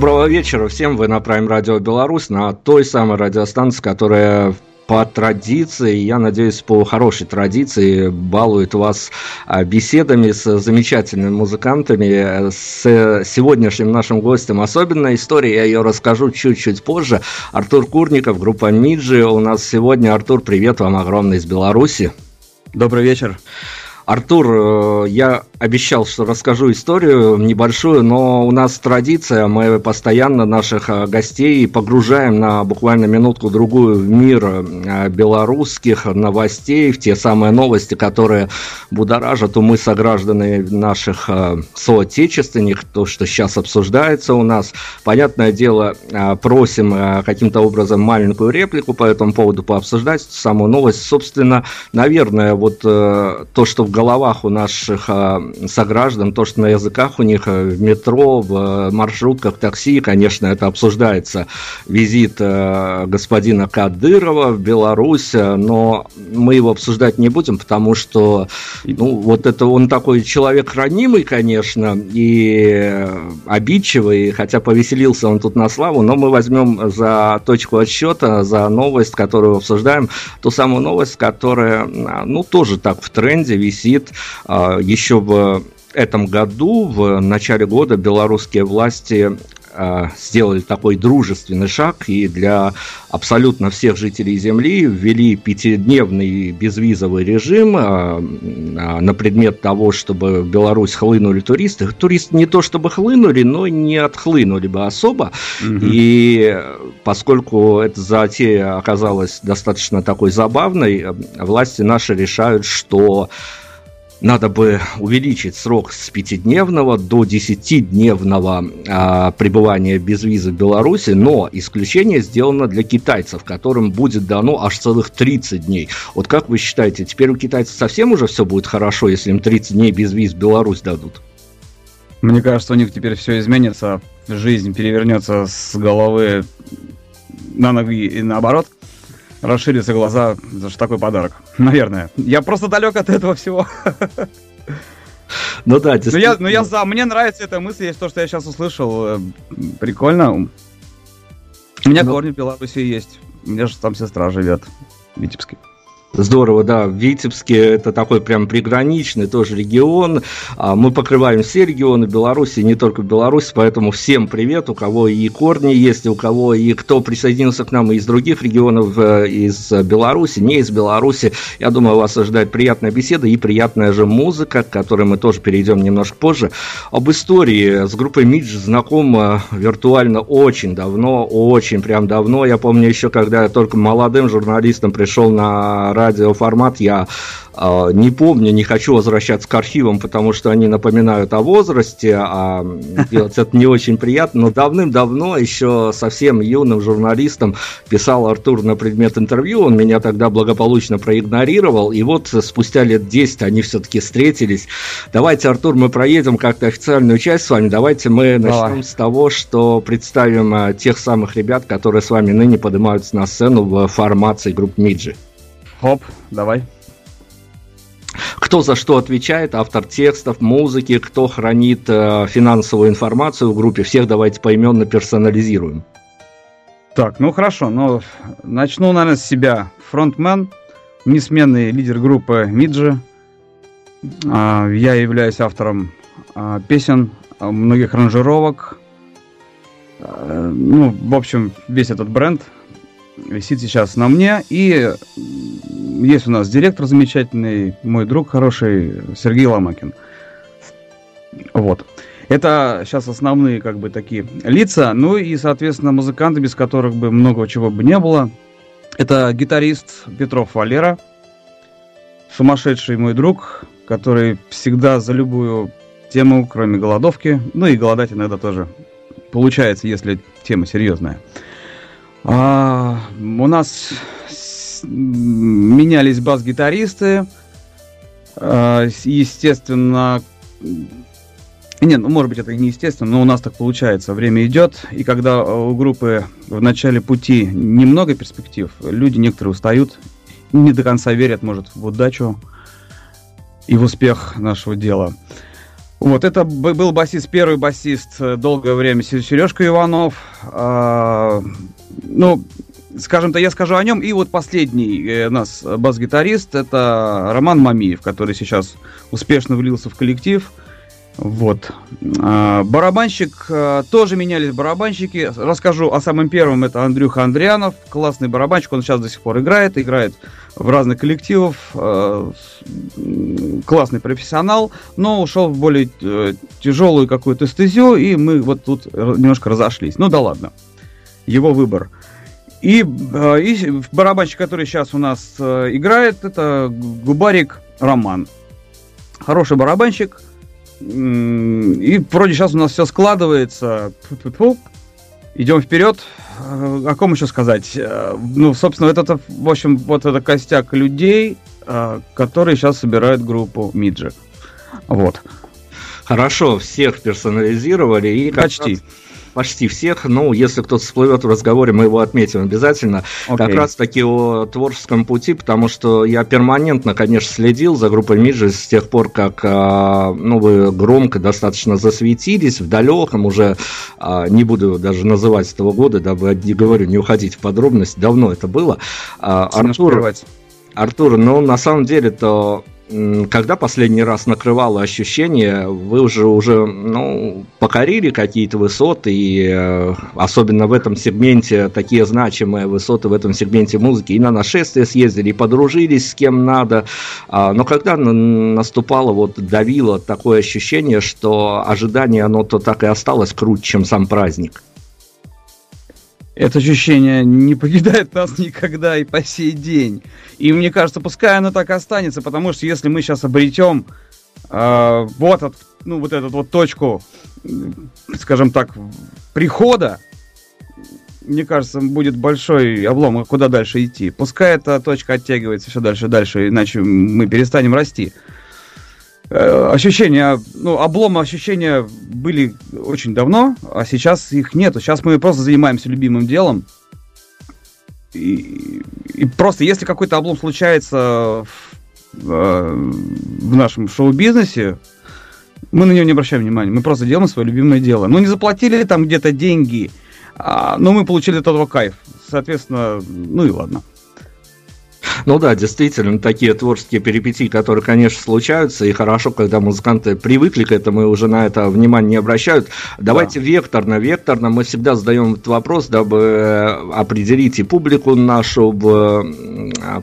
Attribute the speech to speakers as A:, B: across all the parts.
A: Доброго вечера всем. Вы на Prime Radio Беларусь, на той самой радиостанции, которая по традиции, я надеюсь, по хорошей традиции балует вас а, беседами с замечательными музыкантами. С сегодняшним нашим гостем особенная история, я ее расскажу чуть-чуть позже. Артур Курников, группа Миджи. У нас сегодня, Артур, привет вам огромный из Беларуси.
B: Добрый вечер.
A: Артур, э, я обещал, что расскажу историю небольшую, но у нас традиция, мы постоянно наших э, гостей погружаем на буквально минутку-другую в мир э, белорусских новостей, в те самые новости, которые будоражат умы сограждане наших соотечественников, то, что сейчас обсуждается у нас. Понятное дело, просим каким-то образом маленькую реплику по этому поводу пообсуждать, самую новость. Собственно, наверное, вот то, что в головах у наших сограждан, то, что на языках у них в метро, в маршрутках, такси, конечно, это обсуждается. Визит господина Кадырова в Беларусь, но мы его обсуждать не будем, потому что, ну, вот это он такой человек ранимый, конечно, и обидчивый, хотя повеселился он тут на славу, но мы возьмем за точку отсчета, за новость, которую обсуждаем, ту самую новость, которая, ну, тоже так в тренде висит а, еще в этом году, в начале года, белорусские власти а, сделали такой дружественный шаг и для абсолютно всех жителей Земли ввели пятидневный безвизовый режим а, на предмет того, чтобы в Беларусь хлынули туристы. Туристы не то чтобы хлынули, но не отхлынули бы особо. Угу. И поскольку эта затея оказалась достаточно такой забавной, власти наши решают, что надо бы увеличить срок с пятидневного до десятидневного а, пребывания без визы в Беларуси, но исключение сделано для китайцев, которым будет дано аж целых 30 дней. Вот как вы считаете, теперь у китайцев совсем уже все будет хорошо, если им 30 дней без виз в Беларусь дадут?
B: Мне кажется, у них теперь все изменится, жизнь перевернется с головы на ноги и наоборот – расширятся глаза. за что такой подарок. Наверное. Я просто далек от этого всего. Ну да, действительно. Но я, но я за, мне нравится эта мысль, есть то, что я сейчас услышал. Э, прикольно. У меня но... корни в Беларуси есть. У меня же там сестра живет в Витебске.
A: Здорово, да. Витебске это такой прям приграничный тоже регион. А, мы покрываем все регионы Беларуси, не только Беларусь, поэтому всем привет, у кого и корни есть, у кого и кто присоединился к нам из других регионов, э, из Беларуси, не из Беларуси. Я думаю, вас ожидает приятная беседа и приятная же музыка, к которой мы тоже перейдем немножко позже. Об истории с группой Мидж знаком виртуально очень давно, очень прям давно. Я помню еще, когда я только молодым журналистом пришел на радиоформат я э, не помню, не хочу возвращаться к архивам, потому что они напоминают о возрасте, а делать это не очень приятно, но давным-давно еще совсем юным журналистом писал Артур на предмет интервью, он меня тогда благополучно проигнорировал, и вот спустя лет 10 они все-таки встретились. Давайте, Артур, мы проедем как-то официальную часть с вами, давайте мы начнем Давай. с того, что представим а, тех самых ребят, которые с вами ныне поднимаются на сцену в формации группы Миджи.
B: Хоп, давай.
A: Кто за что отвечает, автор текстов, музыки, кто хранит э, финансовую информацию в группе, всех давайте поименно персонализируем.
B: Так, ну хорошо, ну начну, наверное, с себя. Фронтмен, несменный лидер группы Миджи. А, я являюсь автором а, песен, а, многих аранжировок. Ну, в общем, весь этот бренд висит сейчас на мне. И есть у нас директор замечательный, мой друг хороший, Сергей Ломакин. Вот. Это сейчас основные как бы такие лица. Ну и, соответственно, музыканты, без которых бы много чего бы не было. Это гитарист Петров Валера, сумасшедший мой друг, который всегда за любую тему, кроме голодовки, ну и голодать иногда тоже получается, если тема серьезная. А, у нас менялись бас-гитаристы. А, естественно, нет, ну, может быть, это не естественно, но у нас так получается. Время идет, и когда у группы в начале пути немного перспектив, люди некоторые устают, не до конца верят, может, в удачу и в успех нашего дела. Вот, это был басист, первый басист э, долгое время Сережка Иванов. А, ну, скажем-то, я скажу о нем. И вот последний э, у нас бас-гитарист, это Роман Мамиев, который сейчас успешно влился в коллектив. Вот. А, барабанщик, тоже менялись барабанщики. Расскажу о самом первом, это Андрюха Андрианов, классный барабанщик, он сейчас до сих пор играет, играет в разных коллективах, а, классный профессионал, но ушел в более э, тяжелую какую-то стезю, и мы вот тут немножко разошлись. Ну да ладно, его выбор. И, и барабанщик, который сейчас у нас э, играет, это Губарик Роман. Хороший барабанщик, и вроде сейчас у нас все складывается. Идем вперед. Э, о ком еще сказать? Э, ну, собственно, это, в общем, вот это костяк людей, э, которые сейчас собирают группу Миджи. Вот.
A: Хорошо, всех персонализировали и
B: почти.
A: Раз, почти всех. Ну, если кто-то всплывет в разговоре, мы его отметим обязательно. Okay. Как раз таки о творческом пути, потому что я перманентно, конечно, следил за группой Миджи с тех пор, как а, ну, вы громко достаточно засветились в далеком уже, а, не буду даже называть этого года, дабы не говорю, не уходить в подробности, давно это было. А, Артур, Артур, ну, на самом деле-то когда последний раз накрывало ощущение, вы уже уже ну, покорили какие-то высоты, и э, особенно в этом сегменте такие значимые высоты в этом сегменте музыки, и на нашествие съездили, и подружились с кем надо. А, но когда наступало, вот давило такое ощущение, что ожидание оно то так и осталось круче, чем сам праздник
B: это ощущение не покидает нас никогда и по сей день. И мне кажется, пускай оно так останется, потому что если мы сейчас обретем э, вот, от, ну, вот эту вот точку, скажем так, прихода, мне кажется, будет большой облом, а куда дальше идти. Пускай эта точка оттягивается все дальше и дальше, иначе мы перестанем расти. Э, ощущения, ну, обломы ощущения были очень давно, а сейчас их нету. Сейчас мы просто занимаемся любимым делом. И, и просто если какой-то облом случается в, э, в нашем шоу-бизнесе, мы на него не обращаем внимания. Мы просто делаем свое любимое дело. Ну, не заплатили там где-то деньги, а, но мы получили от этого кайф. Соответственно, ну и ладно.
A: Ну да, действительно, такие творческие перипетии, которые, конечно, случаются, и хорошо, когда музыканты привыкли к этому и уже на это внимание не обращают. Давайте да. векторно, векторно мы всегда задаем этот вопрос, дабы определить и публику нашу в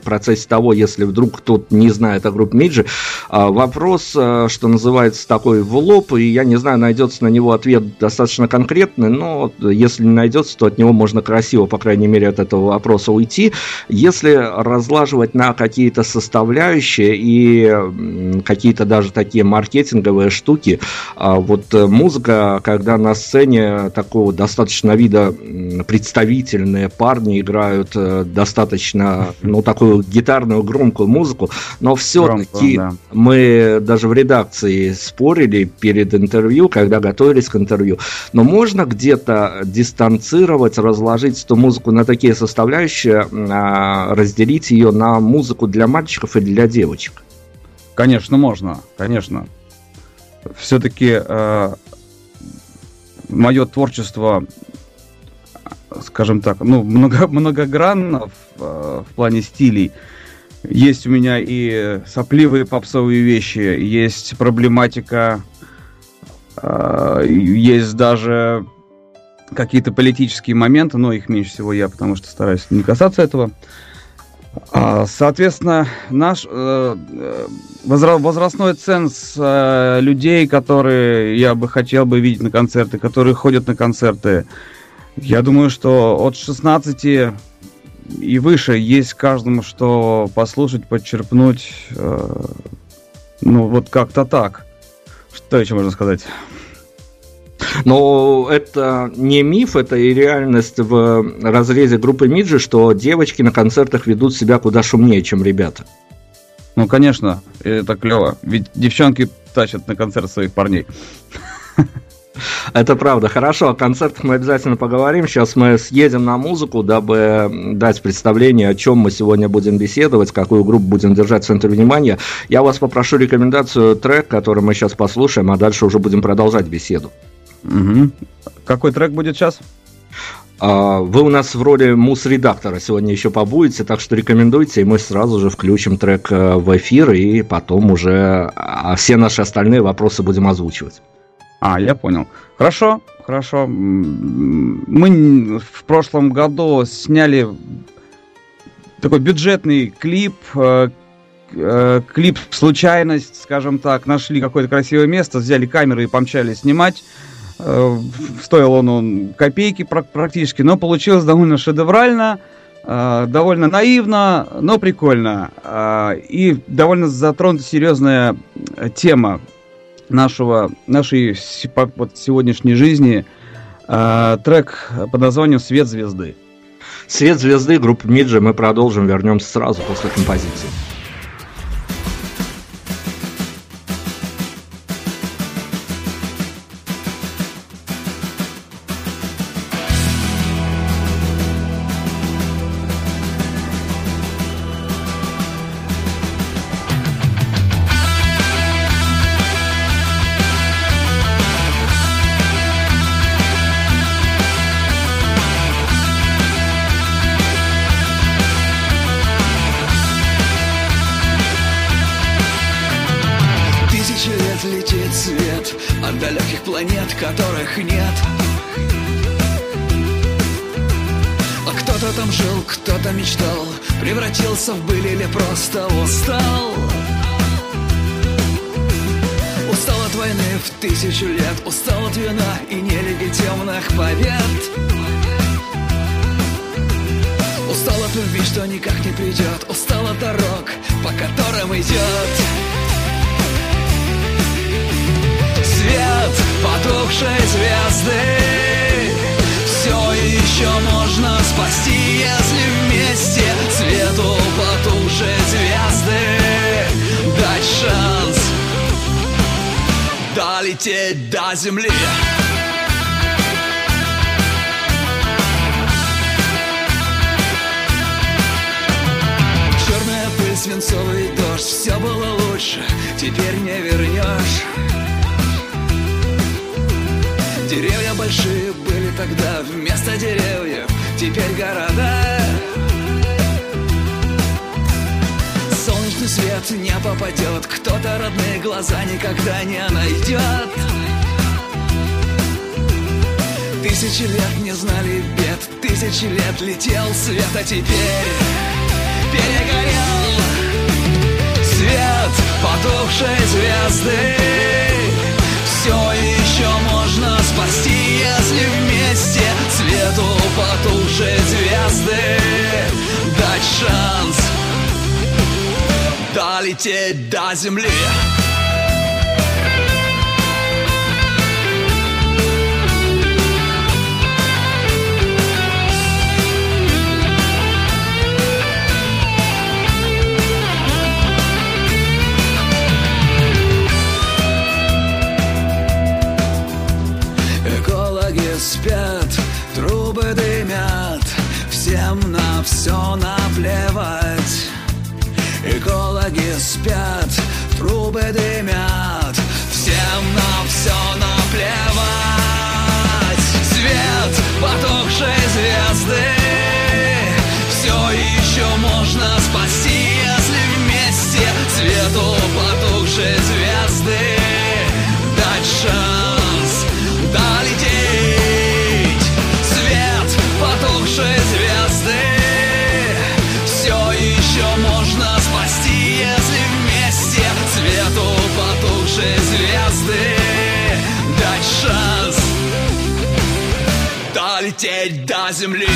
A: процессе того, если вдруг кто-то не знает о группе Миджи. А, вопрос, э, что называется, такой в лоб, и я не знаю, найдется на него ответ достаточно конкретный, но если не найдется, то от него можно красиво, по крайней мере, от этого вопроса уйти. Если разложить разлаживать на какие-то составляющие и какие-то даже такие маркетинговые штуки. А вот э, музыка, когда на сцене такого достаточно вида представительные парни играют э, достаточно, ну, такую гитарную громкую музыку, но все-таки да. мы даже в редакции спорили перед интервью, когда готовились к интервью, но можно где-то дистанцировать, разложить эту музыку на такие составляющие, а, разделить ее на музыку для мальчиков и для девочек?
B: Конечно, можно, конечно. Все-таки э, мое творчество, скажем так, ну, много, многогранно в, э, в плане стилей. Есть у меня и сопливые попсовые вещи, есть проблематика, э, есть даже какие-то политические моменты, но их меньше всего я, потому что стараюсь не касаться этого. А, соответственно, наш э, э, возрастной ценз э, людей, которые я бы хотел бы видеть на концерты, которые ходят на концерты, я думаю, что от 16 и выше есть каждому что послушать, подчерпнуть. Ну, вот как-то так. Что еще можно сказать?
A: Но это не миф, это и реальность в разрезе группы Миджи, что девочки на концертах ведут себя куда шумнее, чем ребята.
B: Ну, конечно, это клево. Ведь девчонки тащат на концерт своих парней.
A: Это правда. Хорошо, о концертах мы обязательно поговорим. Сейчас мы съедем на музыку, дабы дать представление, о чем мы сегодня будем беседовать, какую группу будем держать в центре внимания. Я вас попрошу рекомендацию трек, который мы сейчас послушаем, а дальше уже будем продолжать беседу.
B: Угу. Какой трек будет сейчас?
A: А, вы у нас в роли мус-редактора сегодня еще побудете, так что рекомендуйте, и мы сразу же включим трек э, в эфир, и потом уже а, все наши остальные вопросы будем озвучивать.
B: А, я понял. Хорошо, хорошо. Мы в прошлом году сняли такой бюджетный клип, э, э, клип «Случайность», скажем так, нашли какое-то красивое место, взяли камеры и помчали снимать. Э, стоил он, он копейки практически, но получилось довольно шедеврально, э, довольно наивно, но прикольно. Э, и довольно затронута серьезная тема нашего, нашей вот, сегодняшней жизни. Трек под названием «Свет звезды».
A: «Свет звезды» группы Миджи мы продолжим, вернемся сразу после композиции.
C: Никак не придет Устал от дорог, по которым идет Свет потухшей звезды. Все еще можно спасти, если вместе Свету потухшей звезды. Дать шанс долететь до земли свинцовый дождь Все было лучше, теперь не вернешь Деревья большие были тогда Вместо деревьев теперь города. Солнечный свет не попадет Кто-то родные глаза никогда не найдет Тысячи лет не знали бед Тысячи лет летел свет, а теперь перегорел Свет потухшей звезды. Все еще можно спасти, если вместе Свету потухшей звезды. Дать шанс долететь до земли все наплевать Экологи спят, трубы дымят. Всем на все наплевать. Свет потухшей звезды долететь до земли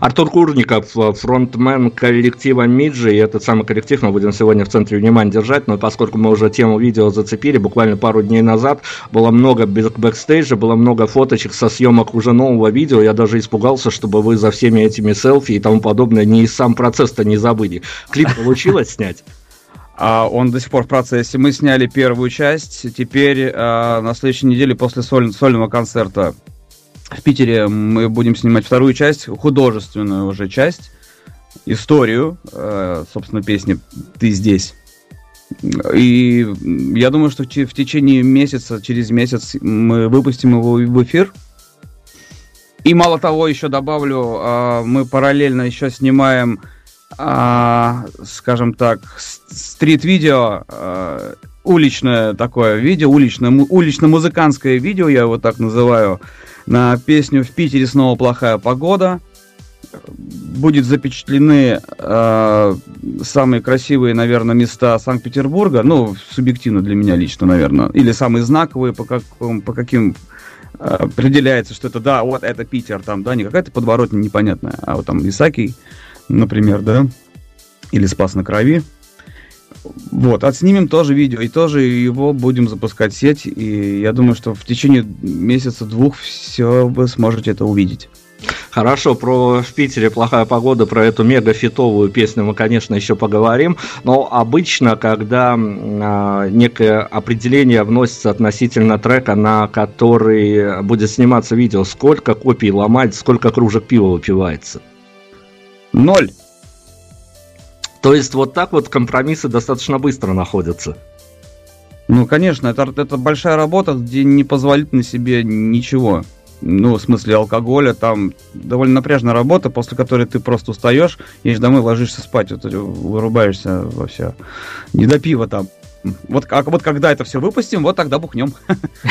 A: Артур Курников, фронтмен коллектива Миджи, и этот самый коллектив мы будем сегодня в центре внимания держать, но поскольку мы уже тему видео зацепили, буквально пару дней назад было много бэкстейджа, было много фоточек со съемок уже нового видео, я даже испугался, чтобы вы за всеми этими селфи и тому подобное не сам процесс-то не забыли. Клип получилось снять?
B: А он до сих пор в процессе. Мы сняли первую часть. Теперь а, на следующей неделе после соль, сольного концерта в Питере мы будем снимать вторую часть, художественную уже часть, историю, э, собственно, песни «Ты здесь». И я думаю, что в течение месяца, через месяц мы выпустим его в эфир. И мало того, еще добавлю, а, мы параллельно еще снимаем, а, скажем так, стрит-видео, а, уличное такое видео, уличное, улично-музыкантское видео, я его так называю, на песню «В Питере снова плохая погода». Будет запечатлены э, самые красивые, наверное, места Санкт-Петербурга, ну, субъективно для меня лично, наверное, или самые знаковые, по, как, по каким э, определяется, что это, да, вот это Питер, там, да, не какая-то подворотня непонятная, а вот там Исакий, например, да, или Спас на Крови. Вот, отснимем тоже видео, и тоже его будем запускать в сеть, и я думаю, что в течение месяца-двух все вы сможете это увидеть.
A: Хорошо, про в Питере плохая погода, про эту мега фитовую песню мы, конечно, еще поговорим. Но обычно, когда а, некое определение вносится относительно трека, на который будет сниматься видео, сколько копий ломать, сколько кружек пива выпивается?
B: Ноль.
A: То есть вот так вот компромиссы достаточно быстро находятся.
B: Ну, конечно, это, это большая работа, где не позволит на себе ничего. Ну, в смысле алкоголя, там довольно напряжная работа, после которой ты просто устаешь, едешь домой, ложишься спать, вот, вырубаешься во все. Не до пива там. Вот, а вот когда это все выпустим, вот тогда бухнем.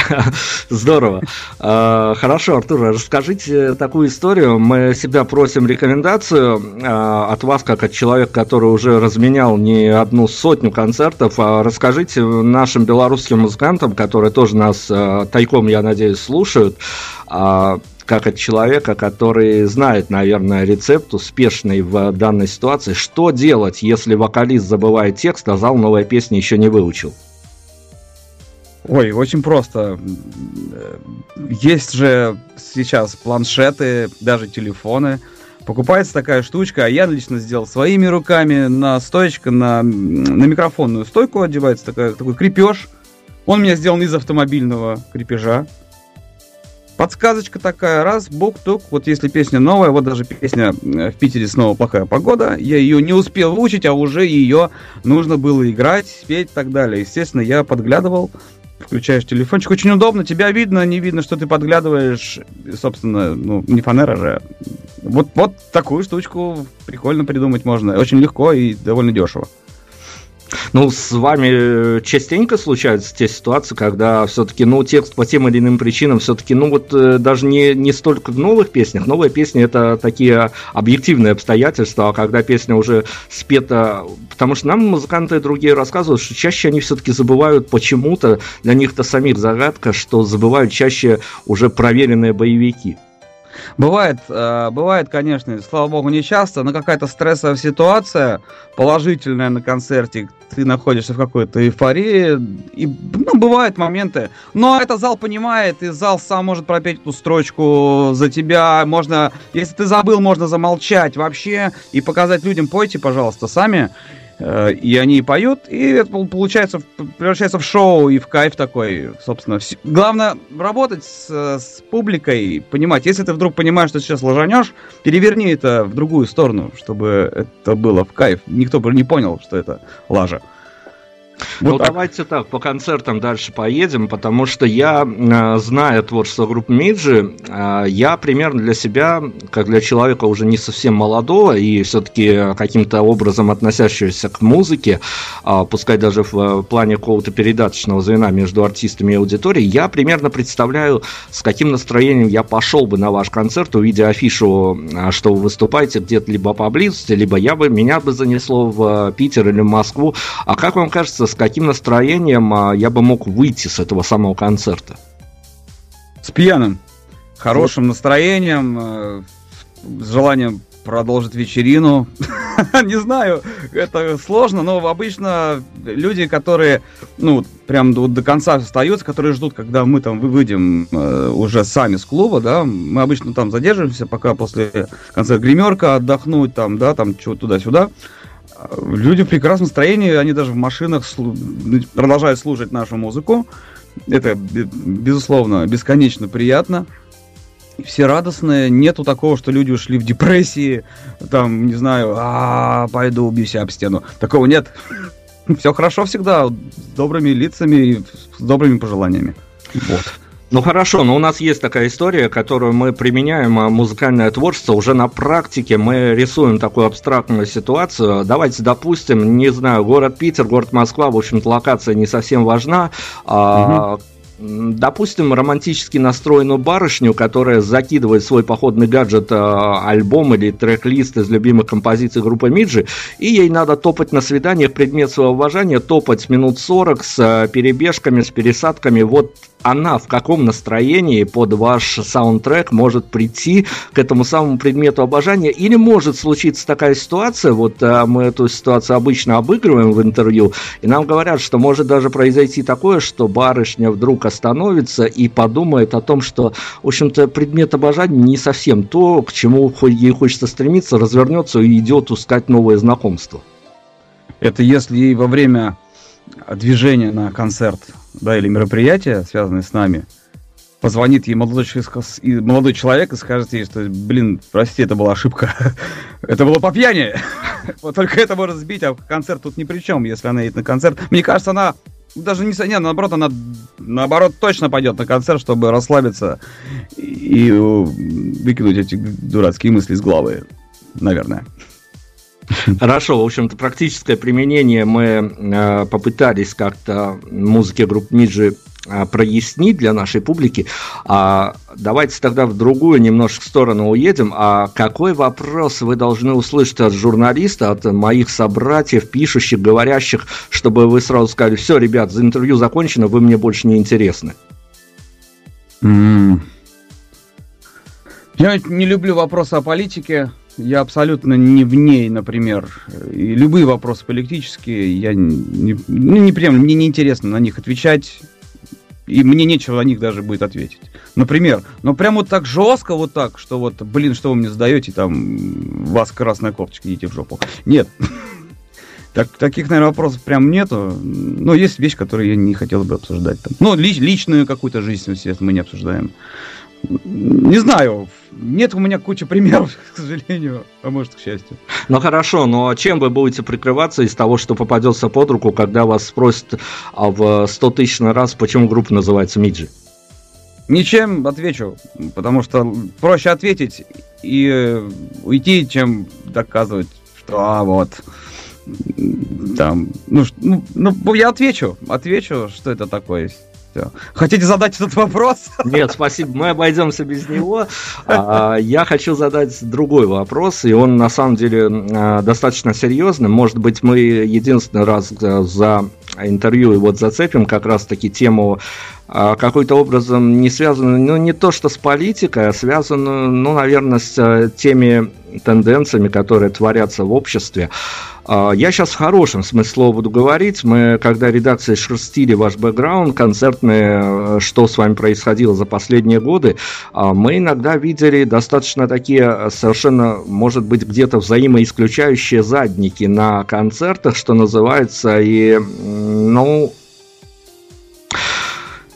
A: Здорово. А, хорошо, Артур, расскажите такую историю. Мы всегда просим рекомендацию а, от вас, как от человека, который уже разменял не одну сотню концертов. А расскажите нашим белорусским музыкантам, которые тоже нас тайком, я надеюсь, слушают, как от человека, который знает, наверное, рецепт успешный в данной ситуации. Что делать, если вокалист забывает текст, а зал новой песни еще не выучил?
B: Ой, очень просто. Есть же сейчас планшеты, даже телефоны. Покупается такая штучка, а я лично сделал своими руками на стоечко, на, на микрофонную стойку одевается такая, такой крепеж. Он у меня сделан из автомобильного крепежа. Подсказочка такая, раз, бук-тук, вот если песня новая, вот даже песня э, «В Питере снова плохая погода», я ее не успел выучить, а уже ее нужно было играть, спеть и так далее. Естественно, я подглядывал, включаешь телефончик, очень удобно, тебя видно, не видно, что ты подглядываешь, собственно, ну, не фанера же. Вот, вот такую штучку прикольно придумать можно, очень легко и довольно дешево.
A: Ну, с вами частенько случаются те ситуации, когда все-таки, ну, текст по тем или иным причинам все-таки, ну, вот э, даже не, не столько в новых песнях. Новые песни это такие объективные обстоятельства, а когда песня уже спета... Потому что нам музыканты другие рассказывают, что чаще они все-таки забывают почему-то, для них-то самих загадка, что забывают чаще уже проверенные боевики.
B: Бывает, э, бывает, конечно, слава богу, не часто, но какая-то стрессовая ситуация, положительная на концерте, ты находишься в какой-то эйфории, и, ну, бывают моменты, но это зал понимает, и зал сам может пропеть эту строчку за тебя, можно, если ты забыл, можно замолчать вообще и показать людям, пойте, пожалуйста, сами, и они поют, и это получается, превращается в шоу и в кайф такой, собственно. Главное работать с, с публикой, понимать, если ты вдруг понимаешь, что сейчас ложанешь, переверни это в другую сторону, чтобы это было в кайф. Никто бы не понял, что это лажа.
A: Вот ну, так. давайте так, по концертам дальше поедем, потому что я, э, зная творчество группы Миджи, э, я примерно для себя, как для человека уже не совсем молодого и все-таки каким-то образом относящегося к музыке, э, пускай даже в плане какого-то передаточного звена между артистами и аудиторией, я примерно представляю, с каким настроением я пошел бы на ваш концерт, увидя афишу, что вы выступаете где-то либо поблизости, либо я бы, меня бы занесло в Питер или в Москву. А как вам кажется, с каким настроением а, я бы мог выйти с этого самого концерта?
B: С пьяным, хорошим вот. настроением, э, с желанием продолжить вечерину. Не знаю, это сложно, но обычно люди, которые, ну, прям до, конца остаются, которые ждут, когда мы там выйдем э, уже сами с клуба, да, мы обычно там задерживаемся, пока после конца гримерка отдохнуть, там, да, там, чего туда-сюда. Люди в прекрасном настроении, они даже в машинах слу- продолжают слушать нашу музыку. Это, безусловно, бесконечно приятно. Все радостные, нету такого, что люди ушли в депрессии, там, не знаю, а пойду убьюсь об стену. Такого нет. Все хорошо всегда, с добрыми лицами и с добрыми пожеланиями. Вот.
A: Ну хорошо, но у нас есть такая история, которую мы применяем, а, музыкальное творчество уже на практике. Мы рисуем такую абстрактную ситуацию. Давайте допустим, не знаю, город Питер, город Москва, в общем-то, локация не совсем важна. Угу допустим, романтически настроенную барышню, которая закидывает свой походный гаджет, а, альбом или трек-лист из любимых композиций группы Миджи, и ей надо топать на свиданиях предмет своего уважения, топать минут 40 с а, перебежками, с пересадками. Вот она в каком настроении под ваш саундтрек может прийти к этому самому предмету обожания, или может случиться такая ситуация, вот а, мы эту ситуацию обычно обыгрываем в интервью, и нам говорят, что может даже произойти такое, что барышня вдруг остановится и подумает о том, что, в общем-то, предмет обожания не совсем то, к чему ей хочется стремиться, развернется и идет искать новое знакомство.
B: Это если ей во время движения на концерт, да, или мероприятия, связанные с нами, позвонит ей молодой, молодой человек и скажет ей, что, блин, прости, это была ошибка. это было по пьяни. вот только это может сбить, а концерт тут ни при чем, если она едет на концерт. Мне кажется, она даже не, не наоборот, она наоборот точно пойдет на концерт, чтобы расслабиться и выкинуть эти дурацкие мысли из головы, наверное.
A: Хорошо, в общем-то, практическое применение мы э, попытались как-то музыке группы Миджи э, прояснить для нашей публики. А давайте тогда в другую немножко сторону уедем. А какой вопрос вы должны услышать от журналиста, от моих собратьев, пишущих, говорящих, чтобы вы сразу сказали, все, ребят, за интервью закончено, вы мне больше не интересны?
B: Я не люблю вопросы о политике я абсолютно не в ней, например. И любые вопросы политические, я не, ну, не приемлю, мне неинтересно на них отвечать. И мне нечего на них даже будет ответить. Например, но прям вот так жестко, вот так, что вот, блин, что вы мне задаете, там, вас красная кофточка, идите в жопу. Нет. Так, таких, наверное, вопросов прям нету. Но есть вещи, которые я не хотел бы обсуждать. Там. Ну, ли, личную какую-то жизнь, мы не обсуждаем. Не знаю, нет у меня кучи примеров, к сожалению, а может, к счастью.
A: Ну хорошо, но чем вы будете прикрываться из того, что попадется под руку, когда вас спросят а в 100 тысяч раз, почему группа называется Миджи?
B: Ничем отвечу, потому что проще ответить и уйти, чем доказывать, что а вот там, ну, ну, ну я отвечу, отвечу, что это такое все. Хотите задать этот вопрос?
A: Нет, спасибо, мы обойдемся без него. А, я хочу задать другой вопрос, и он на самом деле а, достаточно серьезный. Может быть, мы единственный раз за интервью вот зацепим как раз-таки тему какой-то образом не связанную, ну, не то что с политикой, а связанную, ну, наверное, с теми тенденциями, которые творятся в обществе. А, я сейчас в хорошем смысле слова буду говорить. Мы, когда редакция шерстили ваш бэкграунд концертный, э, что с вами происходило за последние годы, а, мы иногда видели достаточно такие совершенно, может быть, где-то взаимоисключающие задники на концертах, что называется, и, ну,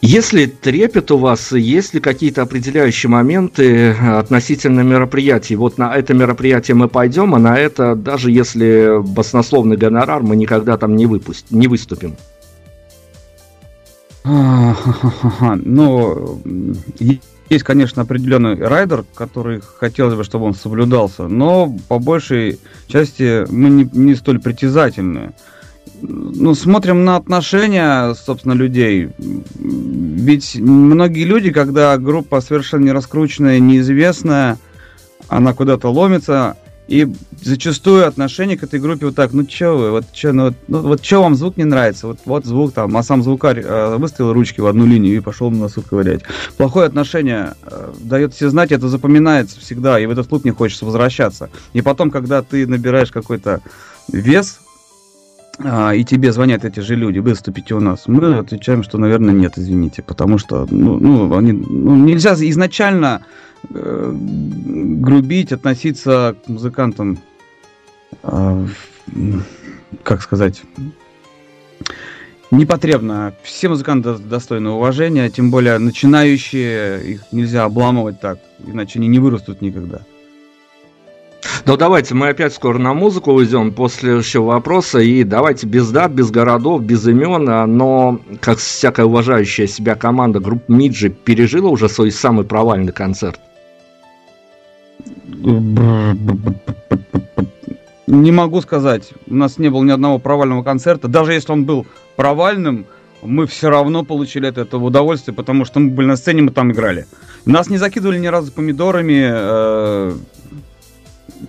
A: есть ли трепет у вас, есть ли какие-то определяющие моменты относительно мероприятий? Вот на это мероприятие мы пойдем, а на это, даже если баснословный гонорар, мы никогда там не, выпусть, не выступим.
B: Ну, есть, конечно, определенный райдер, который хотелось бы, чтобы он соблюдался, но по большей части мы не, не столь притязательны ну, смотрим на отношения, собственно, людей. Ведь многие люди, когда группа совершенно не раскрученная, неизвестная, она куда-то ломится, и зачастую отношение к этой группе вот так, ну чё вы, вот чё, ну, ну вот чё вам звук не нравится, вот, вот звук там, а сам звукарь э, выставил ручки в одну линию и пошел на носу ковырять. Плохое отношение э, дает все знать, это запоминается всегда, и в этот клуб не хочется возвращаться. И потом, когда ты набираешь какой-то вес, а, и тебе звонят эти же люди, выступите у нас, мы отвечаем, что, наверное, нет, извините, потому что, ну, ну, они, ну нельзя изначально э, грубить, относиться к музыкантам, э, как сказать, непотребно. Все музыканты достойны уважения, тем более начинающие, их нельзя обламывать так, иначе они не вырастут никогда.
A: Ну давайте мы опять скоро на музыку уйдем после следующего вопроса. И давайте без дат, без городов, без имен, а, но как всякая уважающая себя команда группа Миджи пережила уже свой самый провальный концерт.
B: Не могу сказать. У нас не было ни одного провального концерта. Даже если он был провальным, мы все равно получили от этого удовольствие, потому что мы были на сцене, мы там играли. Нас не закидывали ни разу помидорами, э,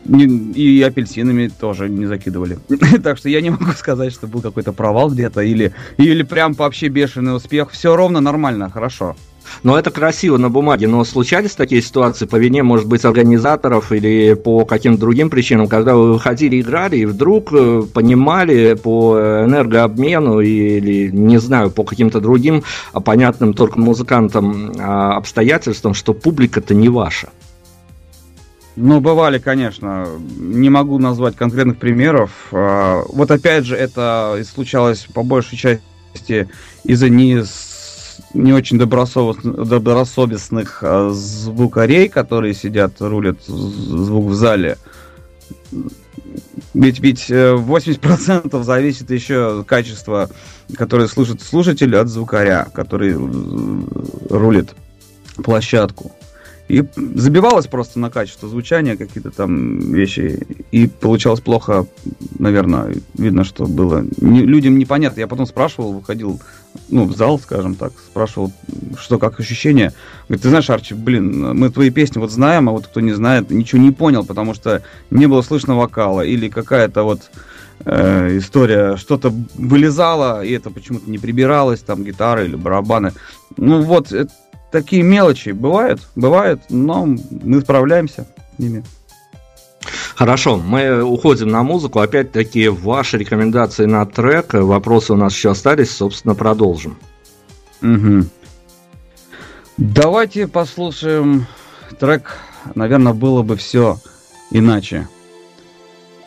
B: и апельсинами тоже не закидывали. так что я не могу сказать, что был какой-то провал где-то или, или прям вообще бешеный успех. Все ровно нормально, хорошо.
A: Но это красиво на бумаге, но случались такие ситуации по вине, может быть, организаторов или по каким-то другим причинам, когда вы выходили, играли и вдруг э, понимали по энергообмену или, не знаю, по каким-то другим а понятным только музыкантам а, обстоятельствам, что публика-то не ваша.
B: Ну, бывали, конечно. Не могу назвать конкретных примеров. А, вот опять же, это случалось по большей части из-за не не очень добросовестных а, звукарей, которые сидят, рулят звук в зале. Ведь, ведь 80% э, зависит еще качество, которое слушает слушатель от звукаря, который э, рулит площадку. И забивалось просто на качество звучания, какие-то там вещи. И получалось плохо, наверное, видно, что было. Не, людям непонятно. Я потом спрашивал, выходил ну, в зал, скажем так, спрашивал, что, как ощущение. Говорит, ты знаешь, Арчи, блин, мы твои песни вот знаем, а вот кто не знает, ничего не понял, потому что не было слышно вокала. Или какая-то вот э, история, что-то вылезало, и это почему-то не прибиралось, там гитары или барабаны. Ну вот, это, такие мелочи бывают, бывают, но мы справляемся с ними.
A: Хорошо, мы уходим на музыку. Опять-таки, ваши рекомендации на трек. Вопросы у нас еще остались, собственно, продолжим.
B: Угу. Давайте послушаем трек. Наверное, было бы все иначе.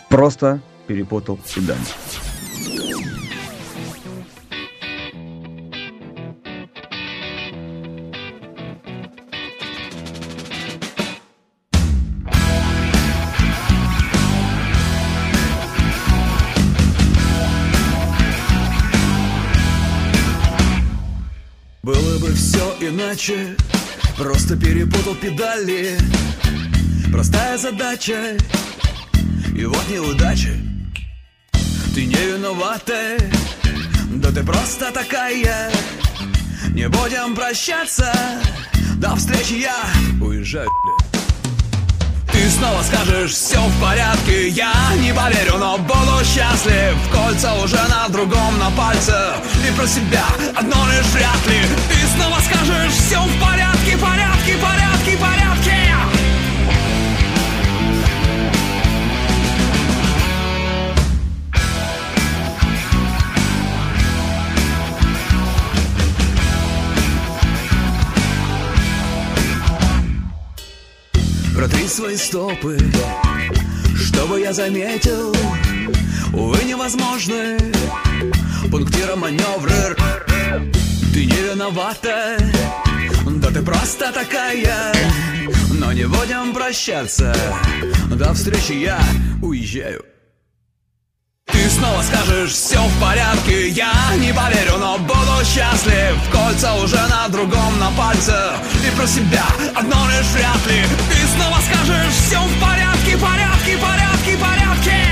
B: Просто перепутал педаль.
C: Иначе Просто перепутал педали. Простая задача. И вот неудача Ты не виновата. Да ты просто такая. Не будем прощаться. До встречи я уезжаю, ты снова скажешь, все в порядке Я не поверю, но буду счастлив Кольца уже на другом, на пальце И про себя одно лишь вряд ли. Ты снова скажешь, все в порядке, порядке, порядке, порядке Протри свои стопы, чтобы я заметил Увы, невозможны пунктира маневры. Ты не виновата, да ты просто такая. Но не будем прощаться, до встречи я уезжаю ты снова скажешь, все в порядке Я не поверю, но буду счастлив Кольца уже на другом, на пальце И про себя одно лишь вряд ли. Ты снова скажешь, все в порядке, порядке, порядке, порядке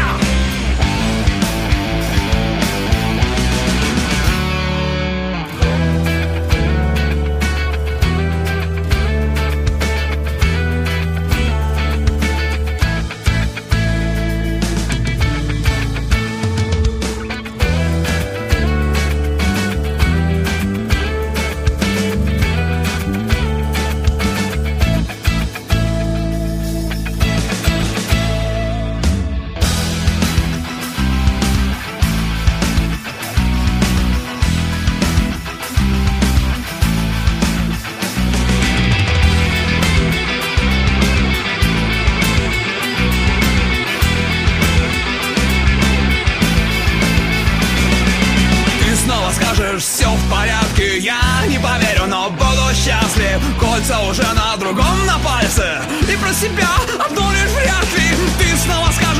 C: att någon är Norge friar finns i man ska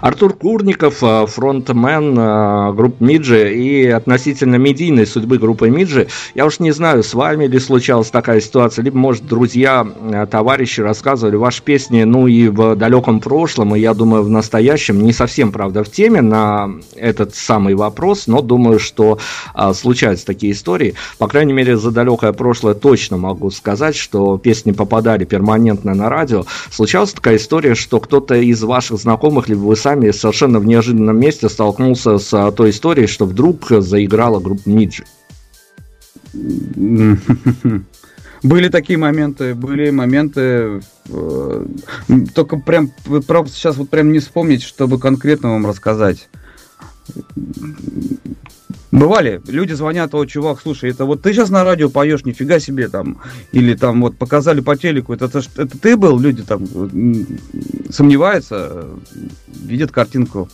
A: Артур Курников, э, фронтмен э, группы Миджи и относительно медийной судьбы группы Миджи, я уж не знаю, с вами ли случалась такая ситуация, либо, может, друзья, э, товарищи рассказывали ваши песни, ну и в далеком прошлом, и я думаю, в настоящем, не совсем, правда, в теме на этот самый вопрос, но думаю, что случаются такие истории. По крайней мере, за далекое прошлое точно могу сказать, что песни попадали перманентно на радио. Случалась такая история, что кто-то из ваших знакомых, либо вы сами сами совершенно в неожиданном месте столкнулся с а, той историей, что вдруг заиграла группа Миджи.
B: Были такие моменты, были моменты, э, только прям, правда, сейчас вот прям не вспомнить, чтобы конкретно вам рассказать. Бывали, люди звонят, о, чувак, слушай, это вот ты сейчас на радио поешь, нифига себе там, или там вот показали по телеку, это, это, это ты был, люди там сомневаются, видят картинку.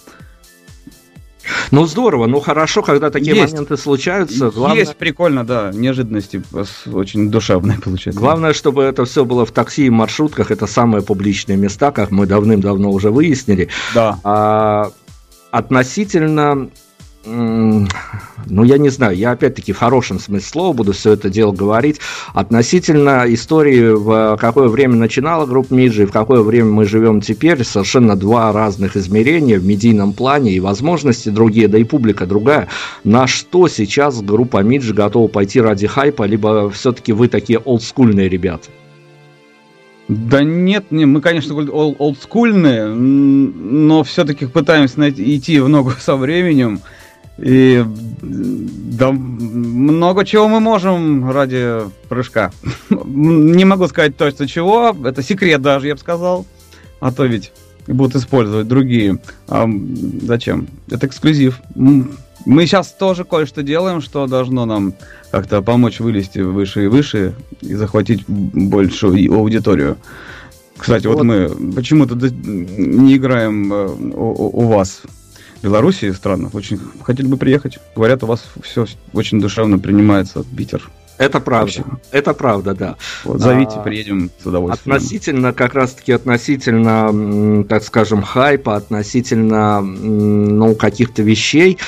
A: Ну здорово, ну хорошо, когда такие есть. моменты случаются.
B: Главное... Есть прикольно, да, неожиданности очень душевные получаются.
A: Главное, чтобы это все было в такси и маршрутках, это самые публичные места, как мы давным-давно уже выяснили.
B: Да.
A: А, относительно ну, я не знаю, я опять-таки в хорошем смысле слова буду все это дело говорить. Относительно истории, в какое время начинала группа Миджи и в какое время мы живем теперь, совершенно два разных измерения в медийном плане и возможности другие, да и публика другая. На что сейчас группа Миджи готова пойти ради хайпа, либо все-таки вы такие олдскульные ребята?
B: Да нет, не, мы, конечно, олдскульные, но все-таки пытаемся найти, идти в ногу со временем. И да, много чего мы можем ради прыжка. Не могу сказать точно чего, это секрет даже, я бы сказал. А то ведь будут использовать другие. А зачем? Это эксклюзив. Мы сейчас тоже кое-что делаем, что должно нам как-то помочь вылезти выше и выше и захватить большую аудиторию. Кстати, вот, вот мы почему-то не играем э, у, у вас Белоруссии странно. Очень хотели бы приехать. Говорят, у вас все очень душевно принимается, Питер.
A: Это правда. Вообще. Это правда, да.
B: Вот, зовите, а, приедем с удовольствием.
A: Относительно, как раз-таки относительно, так скажем, хайпа, относительно, ну, каких-то вещей,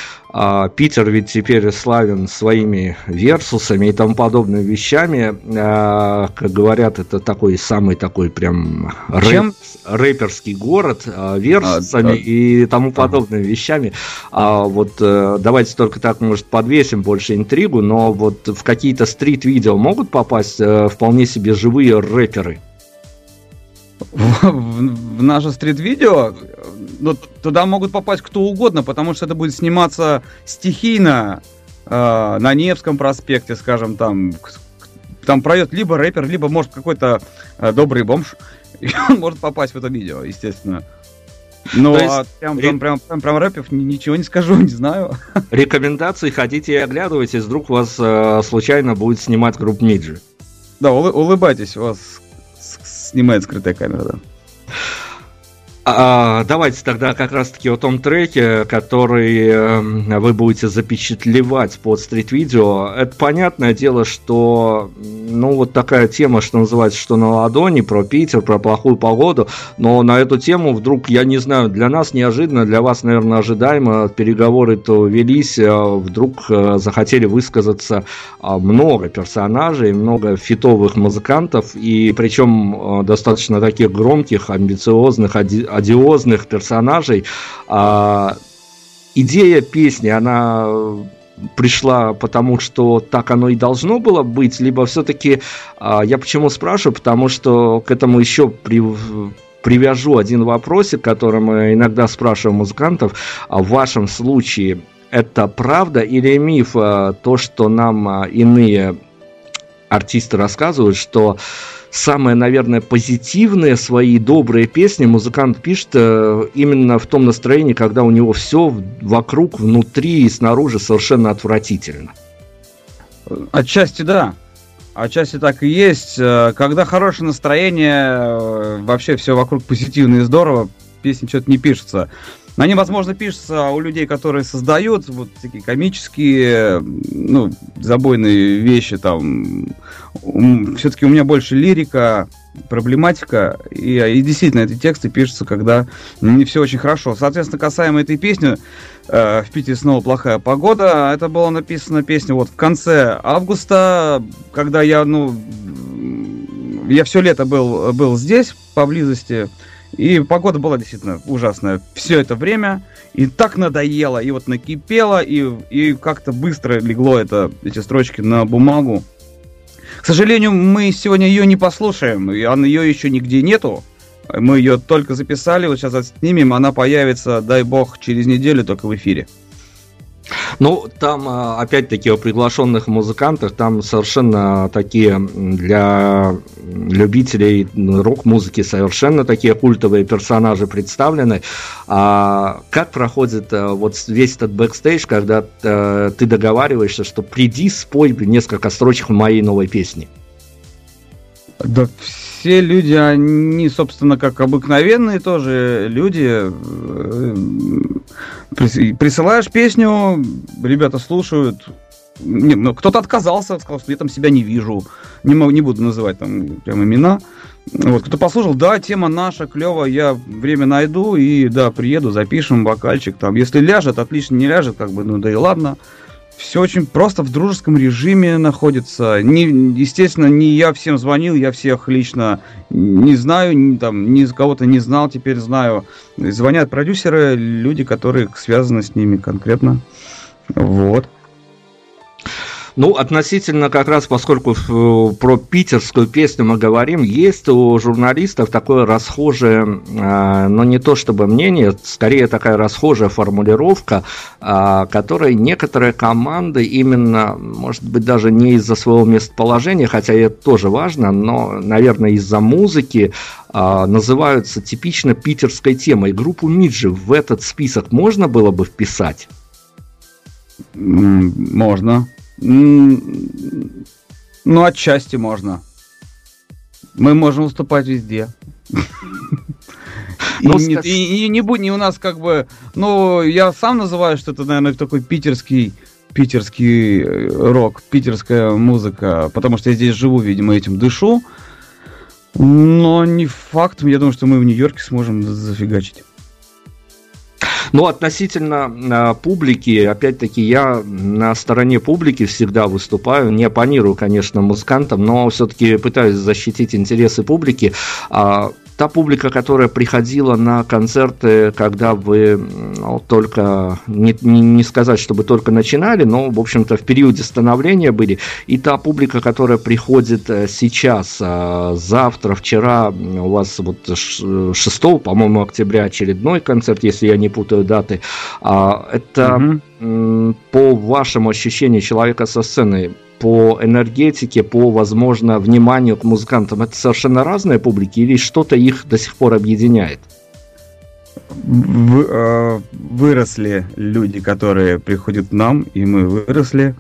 A: а, Питер ведь теперь славен своими версусами и тому подобными вещами. А, как говорят, это такой самый такой прям рэп, рэперский город а, версусами а, и тому подобными вещами. А вот э, давайте только так, может, подвесим больше интригу, но вот в какие-то стрит-видео могут попасть э, вполне себе живые рэперы?
B: В, в, в наше стрит-видео ну, туда могут попасть кто угодно, потому что это будет сниматься стихийно э, на Невском проспекте, скажем, там, там пройдет либо рэпер, либо, может, какой-то э, добрый бомж, и он может попасть в это видео, естественно. Ну, а прям, прям, прям, прям, прям рэпев ничего не скажу, не знаю.
A: Рекомендации ходите и оглядывайтесь, вдруг вас э, случайно будет снимать группа Миджи.
B: Да, улыбайтесь, у вас снимает скрытая камера, да.
A: А, давайте тогда как раз-таки о том треке, который э, вы будете запечатлевать под стрит-видео. Это понятное дело, что ну вот такая тема, что называется, что на ладони, про Питер, про плохую погоду, но на эту тему вдруг, я не знаю, для нас неожиданно, для вас, наверное, ожидаемо, переговоры-то велись, э, вдруг э, захотели высказаться а, много персонажей, много фитовых музыкантов, и причем достаточно таких громких, амбициозных, одиозных персонажей. А, идея песни, она пришла потому, что так оно и должно было быть, либо все-таки, а, я почему спрашиваю, потому что к этому еще при, привяжу один вопросик, который мы иногда спрашиваем музыкантов, а в вашем случае это правда или миф а, то, что нам а, иные артисты рассказывают, что самые, наверное, позитивные свои добрые песни музыкант пишет э, именно в том настроении, когда у него все вокруг, внутри и снаружи совершенно отвратительно.
B: Отчасти да. Отчасти так и есть. Э, когда хорошее настроение, э, вообще все вокруг позитивно и здорово, песни что-то не пишется. Они, возможно, пишутся у людей, которые создают вот такие комические, ну, забойные вещи там. Все-таки у меня больше лирика, проблематика. И, и действительно, эти тексты пишутся, когда не все очень хорошо. Соответственно, касаемо этой песни, э, в Питере снова плохая погода. Это было написано песня вот в конце августа, когда я, ну, я все лето был, был здесь, поблизости. И погода была действительно ужасная все это время. И так надоело, и вот накипело, и, и как-то быстро легло это, эти строчки на бумагу. К сожалению, мы сегодня ее не послушаем, ее еще нигде нету. Мы ее только записали, вот сейчас отснимем, она появится, дай бог, через неделю только в эфире.
A: Ну, там, а, опять-таки, о приглашенных музыкантах, там совершенно такие для любителей рок-музыки совершенно такие культовые персонажи представлены. А как проходит а, вот весь этот бэкстейдж, когда а, ты договариваешься, что приди, спой несколько строчек моей новой песне?
B: Да все люди, они, собственно, как обыкновенные тоже люди. Присылаешь песню, ребята слушают. Не, ну, кто-то отказался, сказал, что я там себя не вижу. Не, могу, не буду называть там прям имена. Вот, кто послушал, да, тема наша, клево, я время найду и, да, приеду, запишем вокальчик там. Если ляжет, отлично, не ляжет, как бы, ну да и ладно все очень просто в дружеском режиме находится. Не, естественно, не я всем звонил, я всех лично не знаю, не, там, ни кого-то не знал, теперь знаю. Звонят продюсеры, люди, которые связаны с ними конкретно. Вот.
A: Ну, относительно как раз, поскольку про питерскую песню мы говорим, есть у журналистов такое расхожее, э, но не то чтобы мнение, скорее такая расхожая формулировка, э, которой некоторые команды именно, может быть, даже не из-за своего местоположения, хотя это тоже важно, но, наверное, из-за музыки, называются типично питерской темой. Группу Миджи в этот список можно было бы вписать?
B: Можно. Ну, отчасти можно. Мы можем выступать везде. И, ну, не, и, и не будет не у нас как бы, ну я сам называю, что это, наверное, такой питерский питерский э, рок, питерская музыка, потому что я здесь живу, видимо, этим дышу. Но не факт, я думаю, что мы в Нью-Йорке сможем зафигачить.
A: Ну, относительно э, публики, опять-таки, я на стороне публики всегда выступаю, не оппонирую, конечно, музыкантам, но все-таки пытаюсь защитить интересы публики. А, та публика, которая приходила на концерты, когда вы ну, только, не, не, не сказать, чтобы только начинали, но, в общем-то, в периоде становления были, и та публика, которая приходит э, сейчас, а, завтра, вчера, у вас вот 6, по-моему, октября очередной концерт, если я не путаю даты, а, это угу. по вашему ощущению человека со сцены, по энергетике, по, возможно, вниманию к музыкантам, это совершенно разные публики или что-то их до сих пор объединяет?
B: Вы, э, выросли люди, которые приходят к нам, и мы выросли.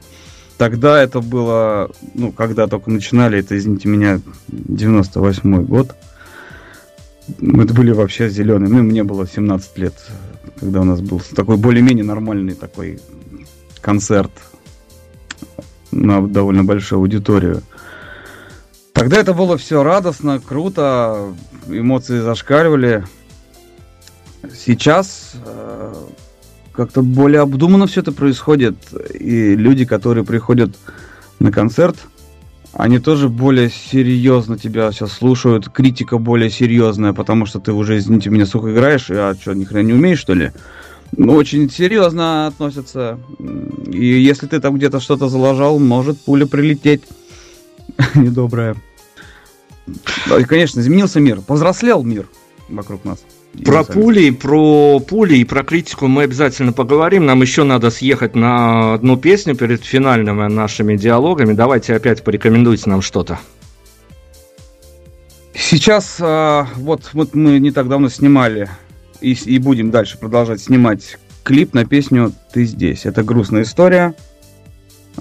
B: Тогда это было, ну, когда только начинали, это, извините меня, 98 год. Мы были вообще зеленые. Ну, мне было 17 лет, когда у нас был такой более-менее нормальный такой концерт на довольно большую аудиторию. Тогда это было все радостно, круто, эмоции зашкаливали. Сейчас э, как-то более обдуманно все это происходит. И люди, которые приходят на концерт, они тоже более серьезно тебя сейчас слушают. Критика более серьезная, потому что ты уже, извините меня, сука играешь, а что, ни хрена не умеешь, что ли? Ну, очень серьезно относятся. И если ты там где-то что-то заложил, может пуля прилететь недобрая. И, конечно, изменился мир. Повзрослел мир вокруг нас.
A: Про пули, про пули и про критику мы обязательно поговорим. Нам еще надо съехать на одну песню перед финальными нашими диалогами. Давайте опять порекомендуйте нам что-то.
B: Сейчас, а, вот, вот мы не так давно снимали и, и будем дальше продолжать снимать клип на песню «Ты здесь». Это грустная история.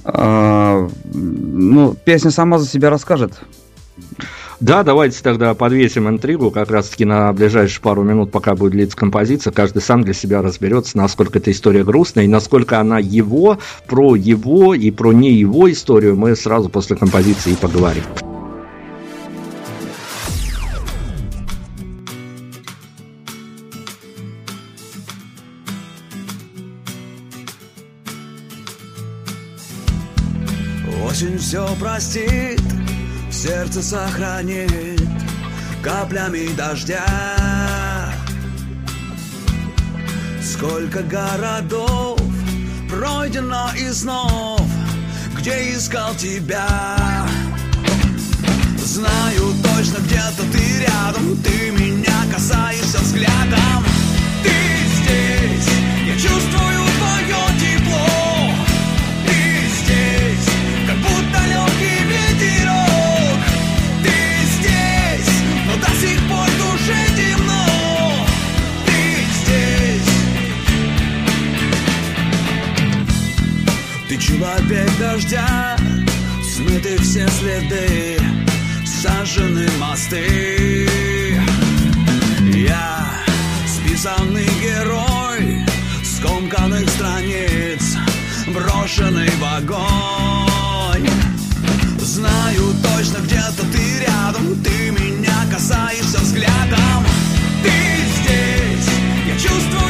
B: А, ну, песня сама за себя расскажет.
A: Да, давайте тогда подвесим интригу как раз-таки на ближайшие пару минут, пока будет длиться композиция. Каждый сам для себя разберется, насколько эта история грустная и насколько она его, про его и про не его историю мы сразу после композиции и поговорим.
C: Все простит, сердце сохранит каплями дождя. Сколько городов пройдено и снов, где искал тебя. Знаю точно, где-то ты рядом, ты меня касаешься взглядом. Ты здесь, я чувствую твое тепло. Человек дождя, смыты все следы, сожжены мосты. Я списанный герой скомканных страниц, брошенный в огонь. Знаю точно, где-то ты рядом, ты меня касаешься взглядом. Ты здесь, я чувствую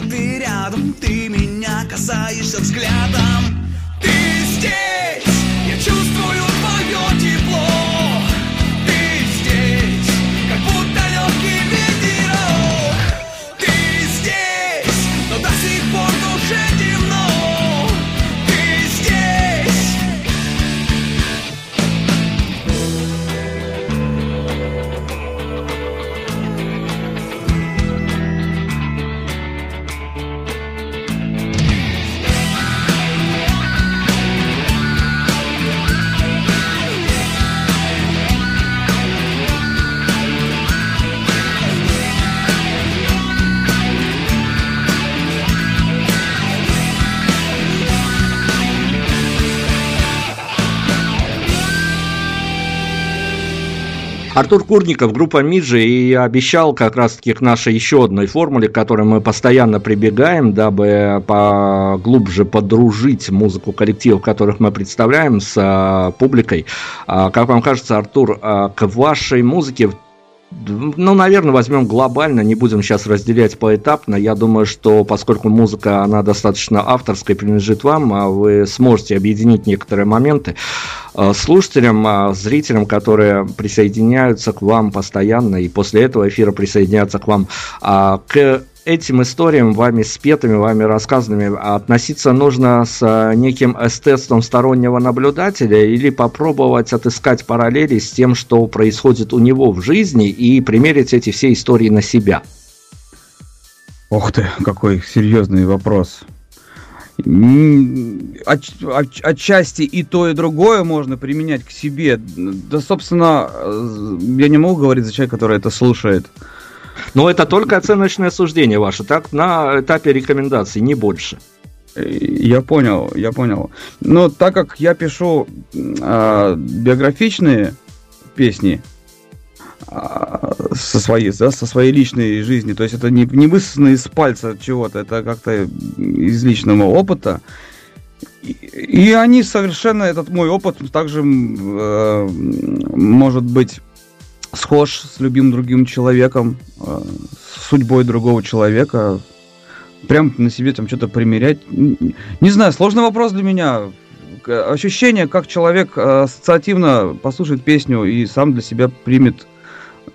C: ты рядом Ты меня касаешься взглядом. Ты
A: Артур Курников, группа Миджи, и обещал как раз-таки к нашей еще одной формуле, к которой мы постоянно прибегаем, дабы поглубже подружить музыку коллективов, которых мы представляем, с а, публикой. А, как вам кажется, Артур, а, к вашей музыке ну, наверное, возьмем глобально, не будем сейчас разделять поэтапно. Я думаю, что поскольку музыка, она достаточно авторская, принадлежит вам, а вы сможете объединить некоторые моменты. Э, Слушателям, а, зрителям, которые присоединяются к вам постоянно и после этого эфира присоединятся к вам, а, к этим историям, вами спетыми, вами рассказанными, относиться нужно с а, неким эстетством стороннего наблюдателя или попробовать отыскать параллели с тем, что происходит у него в жизни и примерить эти все истории на себя?
B: Ох ты, какой серьезный вопрос. От, от- отчасти и то, и другое можно применять к себе. Да, собственно, э, я не могу говорить за человека, который это слушает.
A: Но это только оценочное суждение ваше, так, на этапе рекомендаций, не больше.
B: Э, Я понял, я понял. Но так как я пишу а, биографичные песни а, со своей, да, со своей личной жизни, то есть это не, не высосано из пальца чего-то, это как-то из личного опыта. И, они совершенно, этот мой опыт также э, может быть схож с любимым другим человеком, э, с судьбой другого человека, прям на себе там что-то примерять. Не знаю, сложный вопрос для меня. Ощущение, как человек э, ассоциативно послушает песню и сам для себя примет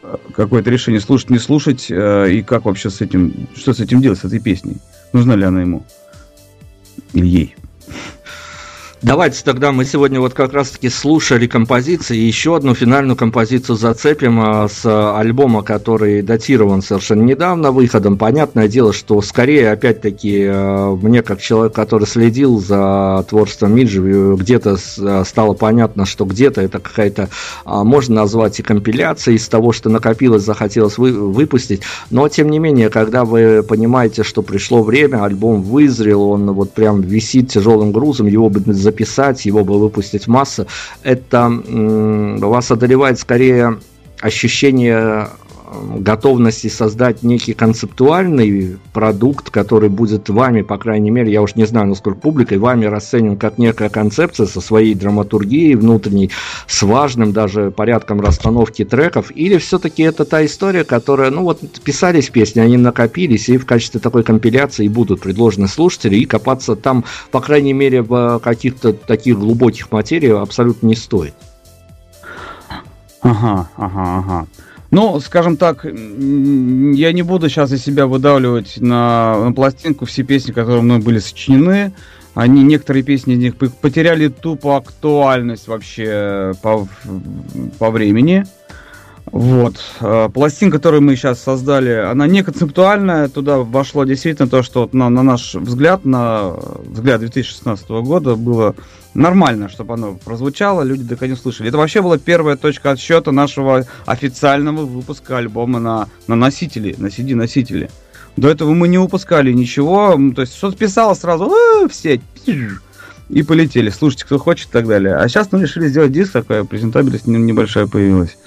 B: э, какое-то решение, слушать, не слушать, и как вообще с этим, что с этим делать, с этой песней. Нужна ли она ему? Или ей?
A: Давайте тогда мы сегодня вот как раз-таки слушали композиции, и еще одну финальную композицию зацепим а, с альбома, который датирован совершенно недавно выходом. Понятное дело, что скорее, опять-таки, а, мне как человек, который следил за творчеством Миджи, где-то а, стало понятно, что где-то это какая-то, можно назвать и компиляция из того, что накопилось, захотелось вы, выпустить. Но, тем не менее, когда вы понимаете, что пришло время, альбом вызрел, он вот прям висит тяжелым грузом, его бы записать, его бы выпустить в массы, это вас одолевает скорее ощущение готовности создать некий концептуальный продукт, который будет вами, по крайней мере, я уж не знаю, насколько публикой, вами расценен как некая концепция со своей драматургией внутренней, с важным даже порядком расстановки треков, или все-таки это та история, которая, ну вот, писались песни, они накопились, и в качестве такой компиляции будут предложены слушатели, и копаться там, по крайней мере, в каких-то таких глубоких материях абсолютно не стоит.
B: Ага, ага, ага. Ну, скажем так, я не буду сейчас из себя выдавливать на, на пластинку все песни, которые мной были сочинены. Они, некоторые песни из них потеряли тупо актуальность вообще по, по времени. Вот. Э, пластинка, которую мы сейчас создали, она не концептуальная. Туда вошло действительно то, что на, на наш взгляд, на взгляд 2016 года было нормально, чтобы оно прозвучало, люди до конца слышали. Это вообще была первая точка отсчета нашего официального выпуска альбома на, на носители, на CD-носители. До этого мы не выпускали ничего, то есть что-то писало сразу, «А, все, и полетели. Слушайте, кто хочет и так далее. А сейчас мы решили сделать диск, такая презентабельность небольшая появилась.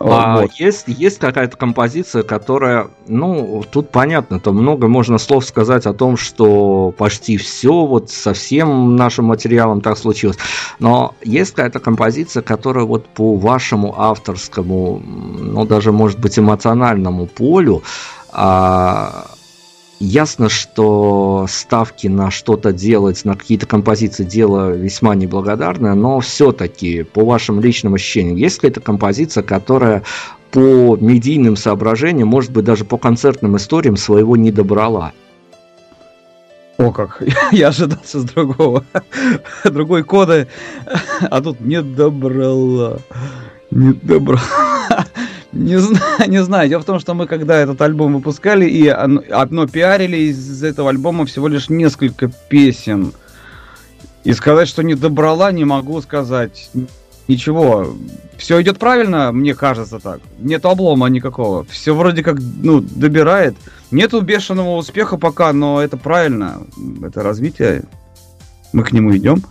A: А, вот. есть, есть какая-то композиция, которая, ну, тут понятно, то много можно слов сказать о том, что почти все вот со всем нашим материалом так случилось. Но есть какая-то композиция, которая вот по вашему авторскому, ну, даже, может быть, эмоциональному полю, а, Ясно, что ставки на что-то делать, на какие-то композиции дело весьма неблагодарное, но все-таки, по вашим личным ощущениям, есть какая-то композиция, которая по медийным соображениям, может быть, даже по концертным историям своего не добрала?
B: О как, я ожидался с другого, другой коды, а тут не добрала, не добрала. Не знаю, не знаю. Дело в том, что мы когда этот альбом выпускали и одно пиарили из этого альбома всего лишь несколько песен. И сказать, что не добрала, не могу сказать. Ничего. Все идет правильно, мне кажется так. Нет облома никакого. Все вроде как, ну, добирает. Нету бешеного успеха пока, но это правильно. Это развитие. Мы к нему идем.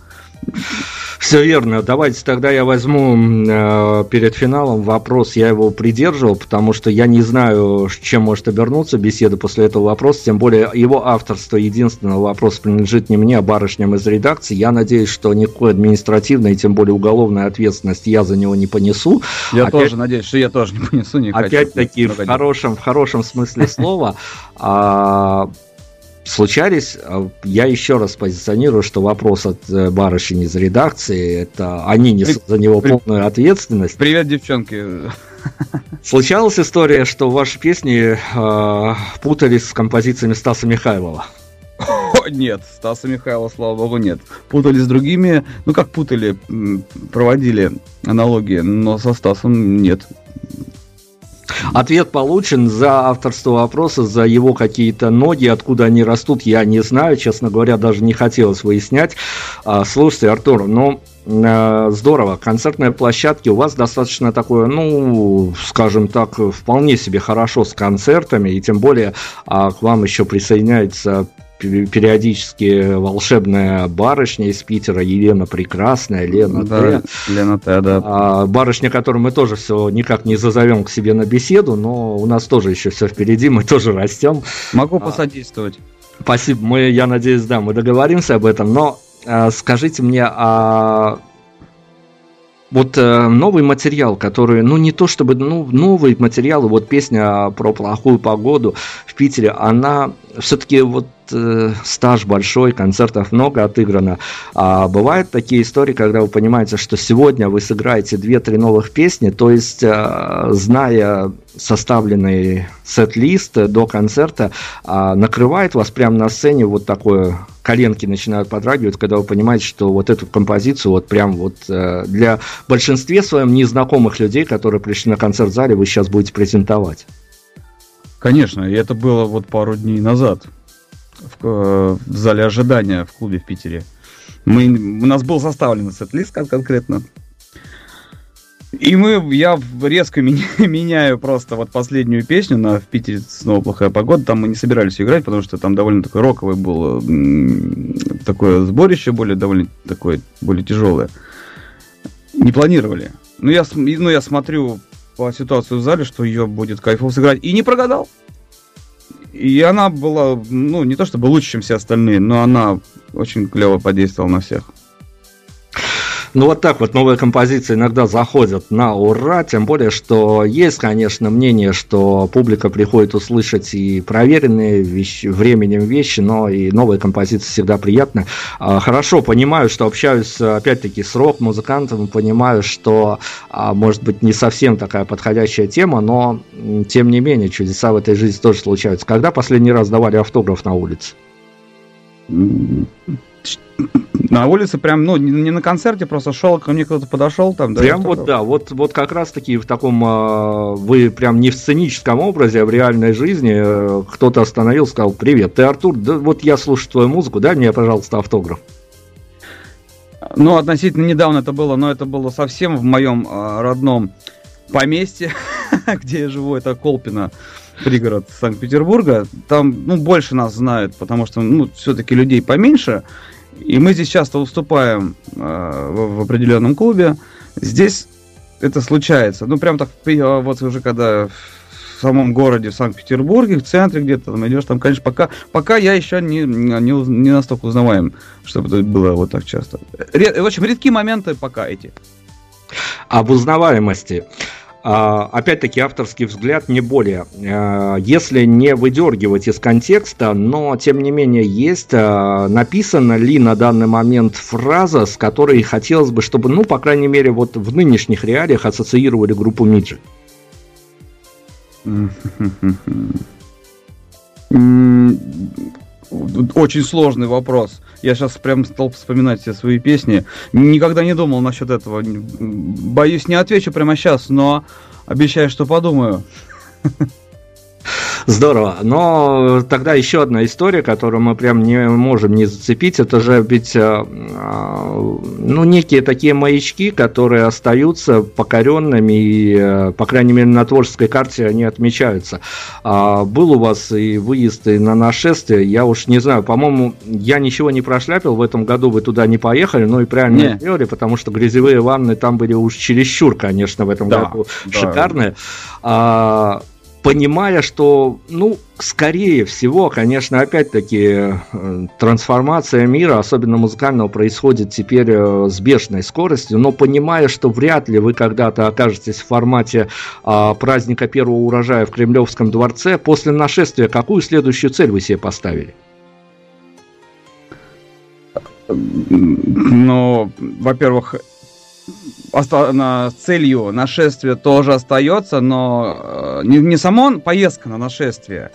A: Все верно. Давайте тогда я возьму э, перед финалом вопрос. Я его придерживал, потому что я не знаю, чем может обернуться беседа после этого вопроса. Тем более его авторство единственного вопроса принадлежит не мне, а барышням из редакции. Я надеюсь, что никакой административной, тем более уголовной ответственности я за него не понесу.
B: Я Опять... тоже надеюсь, что я тоже не понесу. Не
A: Опять-таки в хорошем, в хорошем смысле слова. Случались. А я еще раз позиционирую, что вопрос от э, барышни из редакции, это они несут за него полную ответственность.
B: Привет, девчонки.
A: Случалась история, что ваши песни э, путались с композициями Стаса Михайлова?
B: О, нет, Стаса Михайлова, слава богу, нет. Путали с другими, ну как путали, проводили аналогии, но со Стасом нет.
A: Ответ получен за авторство вопроса, за его какие-то ноги, откуда они растут, я не знаю, честно говоря, даже не хотелось выяснять. А, слушайте, Артур, ну, э, здорово. Концертные площадки у вас достаточно такое, ну, скажем так, вполне себе хорошо с концертами, и тем более а, к вам еще присоединяется периодически волшебная барышня из Питера, Елена Прекрасная, Лена
B: да, Т. Лена Т, да.
A: А, барышня, которую мы тоже все никак не зазовем к себе на беседу, но у нас тоже еще все впереди, мы тоже растем.
B: Могу а, посодействовать.
A: Спасибо, мы, я надеюсь, да, мы договоримся об этом, но а, скажите мне, а вот э, новый материал, который, ну не то чтобы, ну новый материал, вот песня про плохую погоду в Питере, она все-таки вот э, стаж большой, концертов много отыграно. А бывают такие истории, когда вы понимаете, что сегодня вы сыграете 2-3 новых песни, то есть, э, зная составленный сет-лист до концерта, э, накрывает вас прямо на сцене вот такое коленки начинают подрагивать, когда вы понимаете, что вот эту композицию вот прям вот э, для большинстве своем незнакомых людей, которые пришли на концерт в зале, вы сейчас будете презентовать.
B: Конечно, и это было вот пару дней назад в, э, в зале ожидания в клубе в Питере. Мы, у нас был составлен сет-лист конкретно. И мы, я резко меняю просто вот последнюю песню на «В Питере снова плохая погода». Там мы не собирались играть, потому что там довольно такой роковый был такое сборище, более довольно такое, более тяжелое. Не планировали. Но я, ну, я смотрю по ситуации в зале, что ее будет кайфово сыграть. И не прогадал. И она была, ну, не то чтобы лучше, чем все остальные, но она очень клево подействовала на всех.
A: Ну вот так вот новые композиции иногда заходят на ура, тем более, что есть, конечно, мнение, что публика приходит услышать и проверенные вещи, временем вещи, но и новые композиции всегда приятны. А, хорошо, понимаю, что общаюсь опять-таки с рок-музыкантом, понимаю, что а, может быть не совсем такая подходящая тема, но тем не менее чудеса в этой жизни тоже случаются. Когда последний раз давали автограф на улице?
B: На улице прям, ну, не на концерте, просто шел, ко мне кто-то подошел там.
A: Да, прям вот, да, вот, вот как раз таки в таком, э, вы прям не в сценическом образе, а в реальной жизни э, кто-то остановил, сказал, привет, ты Артур, да вот я слушаю твою музыку, дай мне, пожалуйста, автограф.
B: Ну, относительно недавно это было, но это было совсем в моем э, родном поместье, где я живу, это Колпино пригород Санкт-Петербурга. Там, ну, больше нас знают, потому что, ну, все-таки людей поменьше. И мы здесь часто выступаем э, в, в определенном клубе. Здесь это случается. Ну, прям так, вот уже когда в самом городе, в Санкт-Петербурге, в центре где-то там идешь, там, конечно, пока, пока я еще не, не, не настолько узнаваем, чтобы это было вот так часто. Ред, в общем, редкие моменты пока эти.
A: Об узнаваемости. А, опять-таки авторский взгляд не более. А, если не выдергивать из контекста, но тем не менее есть, а, написана ли на данный момент фраза, с которой хотелось бы, чтобы, ну, по крайней мере, вот в нынешних реалиях ассоциировали группу Миджи?
B: Очень сложный вопрос. Я сейчас прям стал вспоминать все свои песни. Никогда не думал насчет этого. Боюсь, не отвечу прямо сейчас, но обещаю, что подумаю.
A: Здорово. Но тогда еще одна история, которую мы прям не можем не зацепить, это же ведь э, э, ну, некие такие маячки, которые остаются покоренными и, э, по крайней мере, на творческой карте они отмечаются. А был у вас и выезд и на нашествие, я уж не знаю, по-моему, я ничего не прошляпил, в этом году вы туда не поехали, ну и правильно не. сделали, потому что грязевые ванны там были уж чересчур, конечно, в этом да, году да. шикарные. Понимая, что, ну, скорее всего, конечно, опять-таки, э, трансформация мира, особенно музыкального, происходит теперь э, с бешеной скоростью, но понимая, что вряд ли вы когда-то окажетесь в формате а, праздника первого урожая в Кремлевском дворце, после нашествия какую следующую цель вы себе поставили?
B: Ну, во-первых, целью нашествия тоже остается, но э, не, не само поездка на нашествие,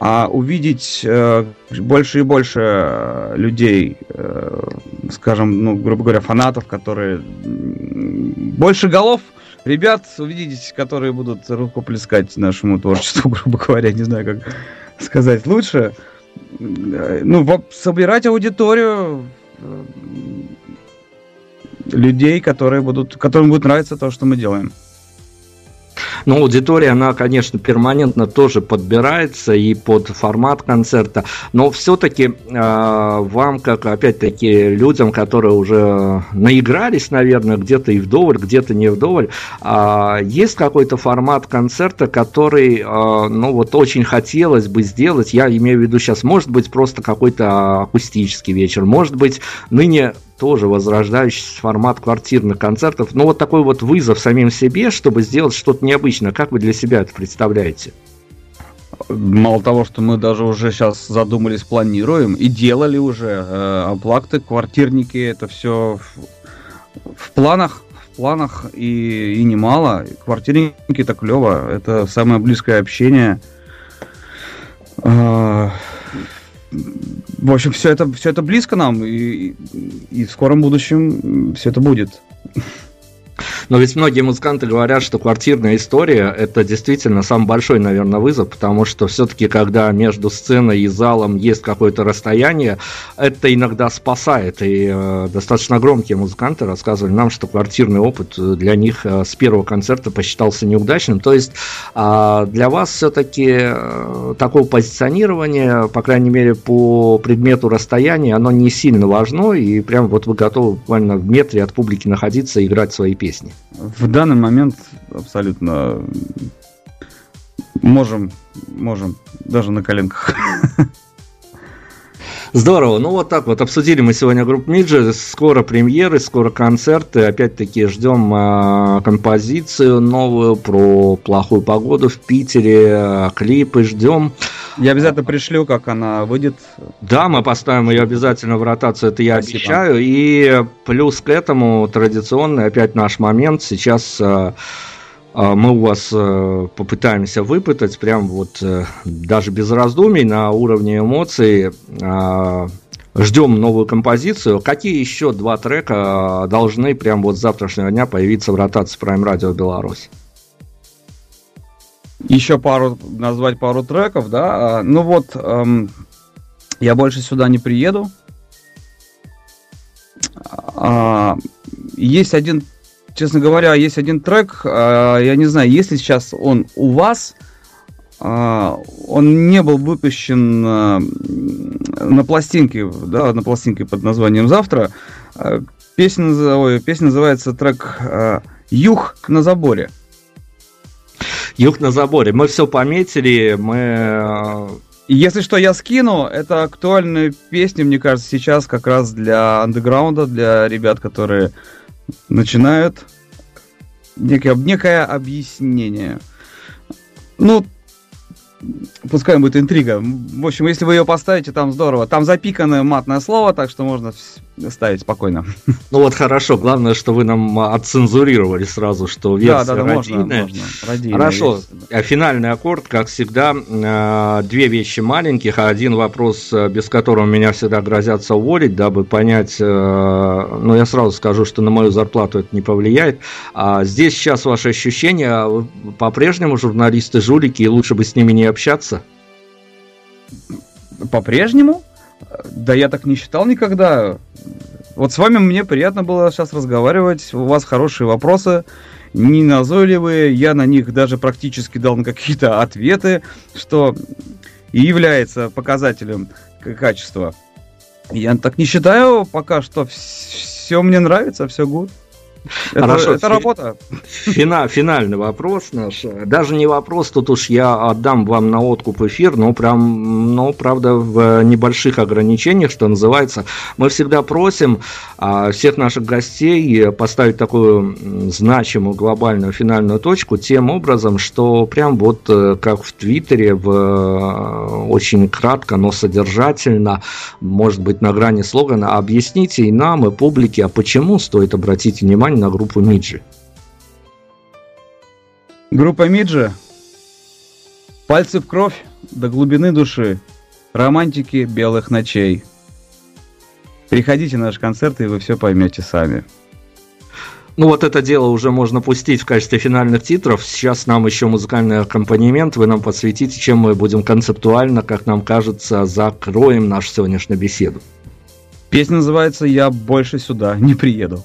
B: а увидеть э, больше и больше э, людей, э, скажем, ну, грубо говоря, фанатов, которые больше голов, ребят увидеть, которые будут рукоплескать нашему творчеству, грубо говоря, не знаю, как сказать лучше. Э, ну, собирать аудиторию, людей, которые будут, которым будет нравиться то, что мы делаем.
A: Ну, аудитория, она, конечно, перманентно тоже подбирается и под формат концерта, но все-таки э, вам, как, опять-таки, людям, которые уже наигрались, наверное, где-то и вдоволь, где-то не вдоволь, э, есть какой-то формат концерта, который, э, ну, вот очень хотелось бы сделать, я имею в виду сейчас, может быть, просто какой-то акустический вечер, может быть, ныне тоже возрождающийся формат квартирных концертов. Но вот такой вот вызов самим себе, чтобы сделать что-то необычное. Как вы для себя это представляете?
B: Мало того, что мы даже уже сейчас задумались, планируем и делали уже э, квартирники, это все в, в планах, в планах и, и немало. Квартирники так клево, это самое близкое общение. Э, в общем, все это, все это близко нам, и, и в скором будущем все это будет.
A: Но ведь многие музыканты говорят, что квартирная история это действительно самый большой, наверное, вызов, потому что все-таки, когда между сценой и залом есть какое-то расстояние, это иногда спасает. И э, достаточно громкие музыканты рассказывали нам, что квартирный опыт для них э, с первого концерта посчитался неудачным. То есть э, для вас все-таки э, такое позиционирование, по крайней мере, по предмету расстояния, оно не сильно важно, и прям вот вы готовы буквально в метре от публики находиться и играть свои песни?
B: В данный момент абсолютно можем, можем даже на коленках.
A: Здорово. Ну вот так вот обсудили мы сегодня группу Миджи. Скоро премьеры, скоро концерты. Опять-таки ждем э, композицию новую про плохую погоду в Питере. Клипы ждем.
B: Я обязательно пришлю, как она выйдет.
A: Да, мы поставим ее обязательно в ротацию, это я Спасибо. обещаю. И плюс к этому традиционный опять наш момент. Сейчас э, мы у вас э, попытаемся выпытать прям вот э, даже без раздумий на уровне эмоций. А, ждем новую композицию. Какие еще два трека должны прям вот с завтрашнего дня появиться в ротации Prime Radio Беларусь?
B: Еще пару, назвать пару треков, да. А, ну вот, эм, я больше сюда не приеду. Есть один честно говоря, есть один трек, а, я не знаю, если сейчас он у вас, а, он не был выпущен а, на пластинке, да, на пластинке под названием «Завтра». Песня, ой, песня называется трек «Юг на заборе».
A: Юг на заборе. Мы все пометили, мы
B: если что, я скину. Это актуальная песня, мне кажется, сейчас как раз для андеграунда, для ребят, которые начинают некое, некое объяснение. Ну, пускай будет интрига. В общем, если вы ее поставите, там здорово. Там запиканное матное слово, так что можно ставить спокойно.
A: Ну вот хорошо, главное, что вы нам отцензурировали сразу, что версия да, да, да, родийная. Можно, можно. Родийная хорошо, версия, да. финальный аккорд, как всегда, э, две вещи маленьких, а один вопрос, э, без которого меня всегда грозятся уволить, дабы понять, э, ну я сразу скажу, что на мою зарплату это не повлияет. А здесь сейчас ваши ощущения, по-прежнему журналисты жулики, и лучше бы с ними не общаться?
B: По-прежнему? Да я так не считал никогда. Вот с вами мне приятно было сейчас разговаривать. У вас хорошие вопросы, не назойливые. Я на них даже практически дал какие-то ответы, что и является показателем качества. Я так не считаю пока что. Все мне нравится, все good.
A: Это, Хорошо, это работа. Фина, финальный вопрос наш. Даже не вопрос, тут уж я отдам вам на откуп эфир, но прям, но правда в небольших ограничениях, что называется. Мы всегда просим а, всех наших гостей поставить такую значимую глобальную финальную точку тем образом, что прям вот э, как в Твиттере, в, э, очень кратко, но содержательно, может быть на грани слогана, объясните и нам, и публике, а почему стоит обратить внимание на группу Миджи.
B: Группа Миджи. Пальцы в кровь до глубины души. Романтики белых ночей. Приходите на наш концерт, и вы все поймете сами.
A: Ну вот это дело уже можно пустить в качестве финальных титров. Сейчас нам еще музыкальный аккомпанемент. Вы нам подсветите, чем мы будем концептуально, как нам кажется, закроем нашу сегодняшнюю беседу.
B: Песня называется «Я больше сюда не приеду».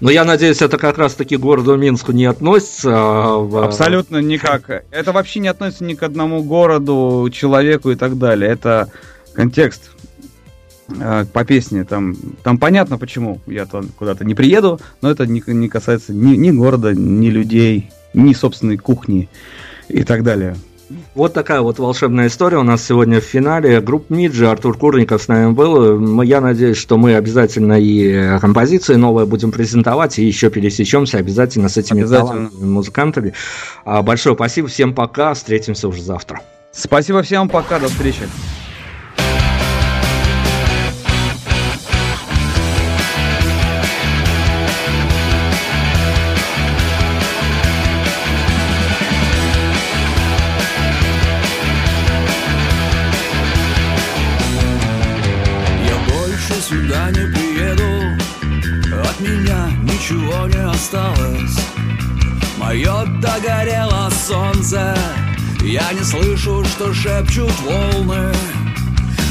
A: Но я надеюсь, это как раз-таки к городу Минску не относится. А
B: в... Абсолютно никак. Это вообще не относится ни к одному городу, человеку и так далее. Это контекст э, по песне. Там, там понятно, почему я куда-то не приеду, но это не, не касается ни, ни города, ни людей, ни собственной кухни и так далее.
A: Вот такая вот волшебная история у нас сегодня в финале. Группа Миджи, Артур Курников с нами был. Я надеюсь, что мы обязательно и композиции новые будем презентовать, и еще пересечемся обязательно с этими обязательно. музыкантами. А, большое спасибо, всем пока, встретимся уже завтра.
B: Спасибо всем, пока, до встречи.
C: Что шепчут волны.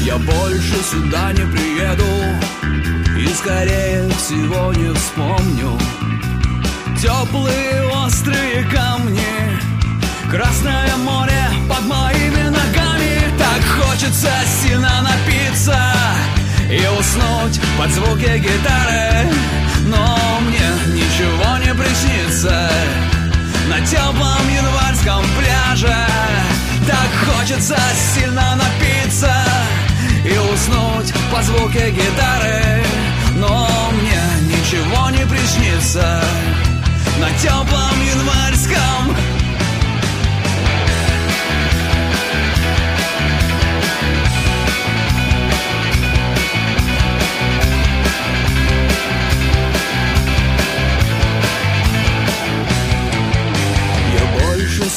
C: Я больше сюда не приеду И скорее всего не вспомню. Теплые острые камни Красное море под моими ногами. Так хочется сильно напиться и уснуть под звуки гитары. Но мне ничего не приснится На теплом январском пляже Так хочется сильно напиться И уснуть под звуки гитары. Но мне ничего не приснится На теплом январском.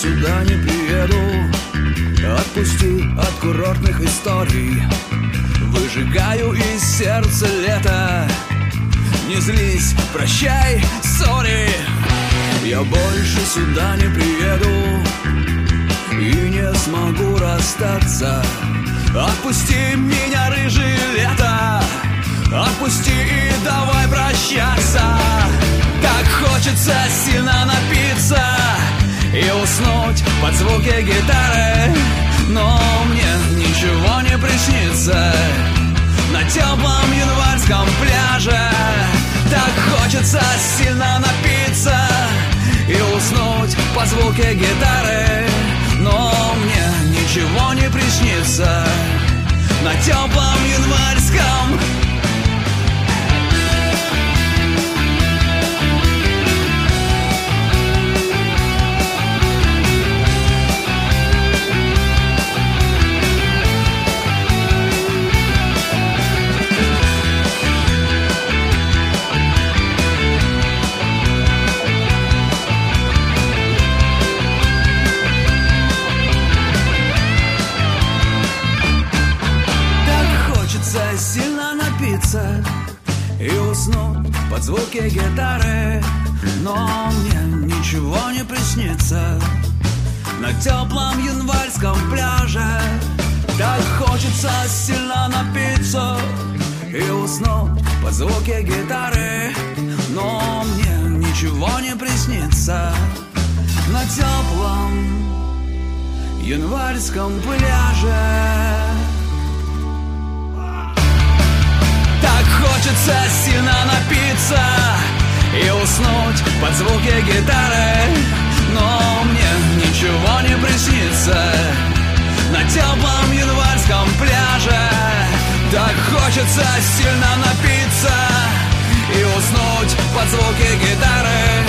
C: Сюда не приеду Отпусти от курортных историй. Выжигаю из сердца лето. Не злись, прощай, сори. Я больше сюда не приеду И не смогу расстаться. Отпусти меня, рыжий под звуки гитары Но мне ничего не приснится. На теплом январском пляже Так хочется сильно напиться И уснуть под звуки гитары Но мне ничего не приснится. На теплом январском под звуки гитары Но мне ничего не приснится. На теплом январском пляже Так хочется сильно напиться И уснуть под звуки гитары Но мне ничего не приснится. На теплом январском пляже Хочется сильно напиться и уснуть под звуки гитары. Но мне ничего не приснится на теплом январском пляже. Так хочется сильно напиться и уснуть под звуки гитары.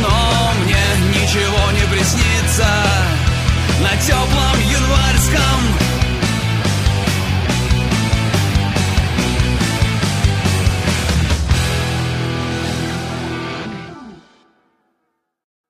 C: Но мне ничего не приснится на теплом январском пляже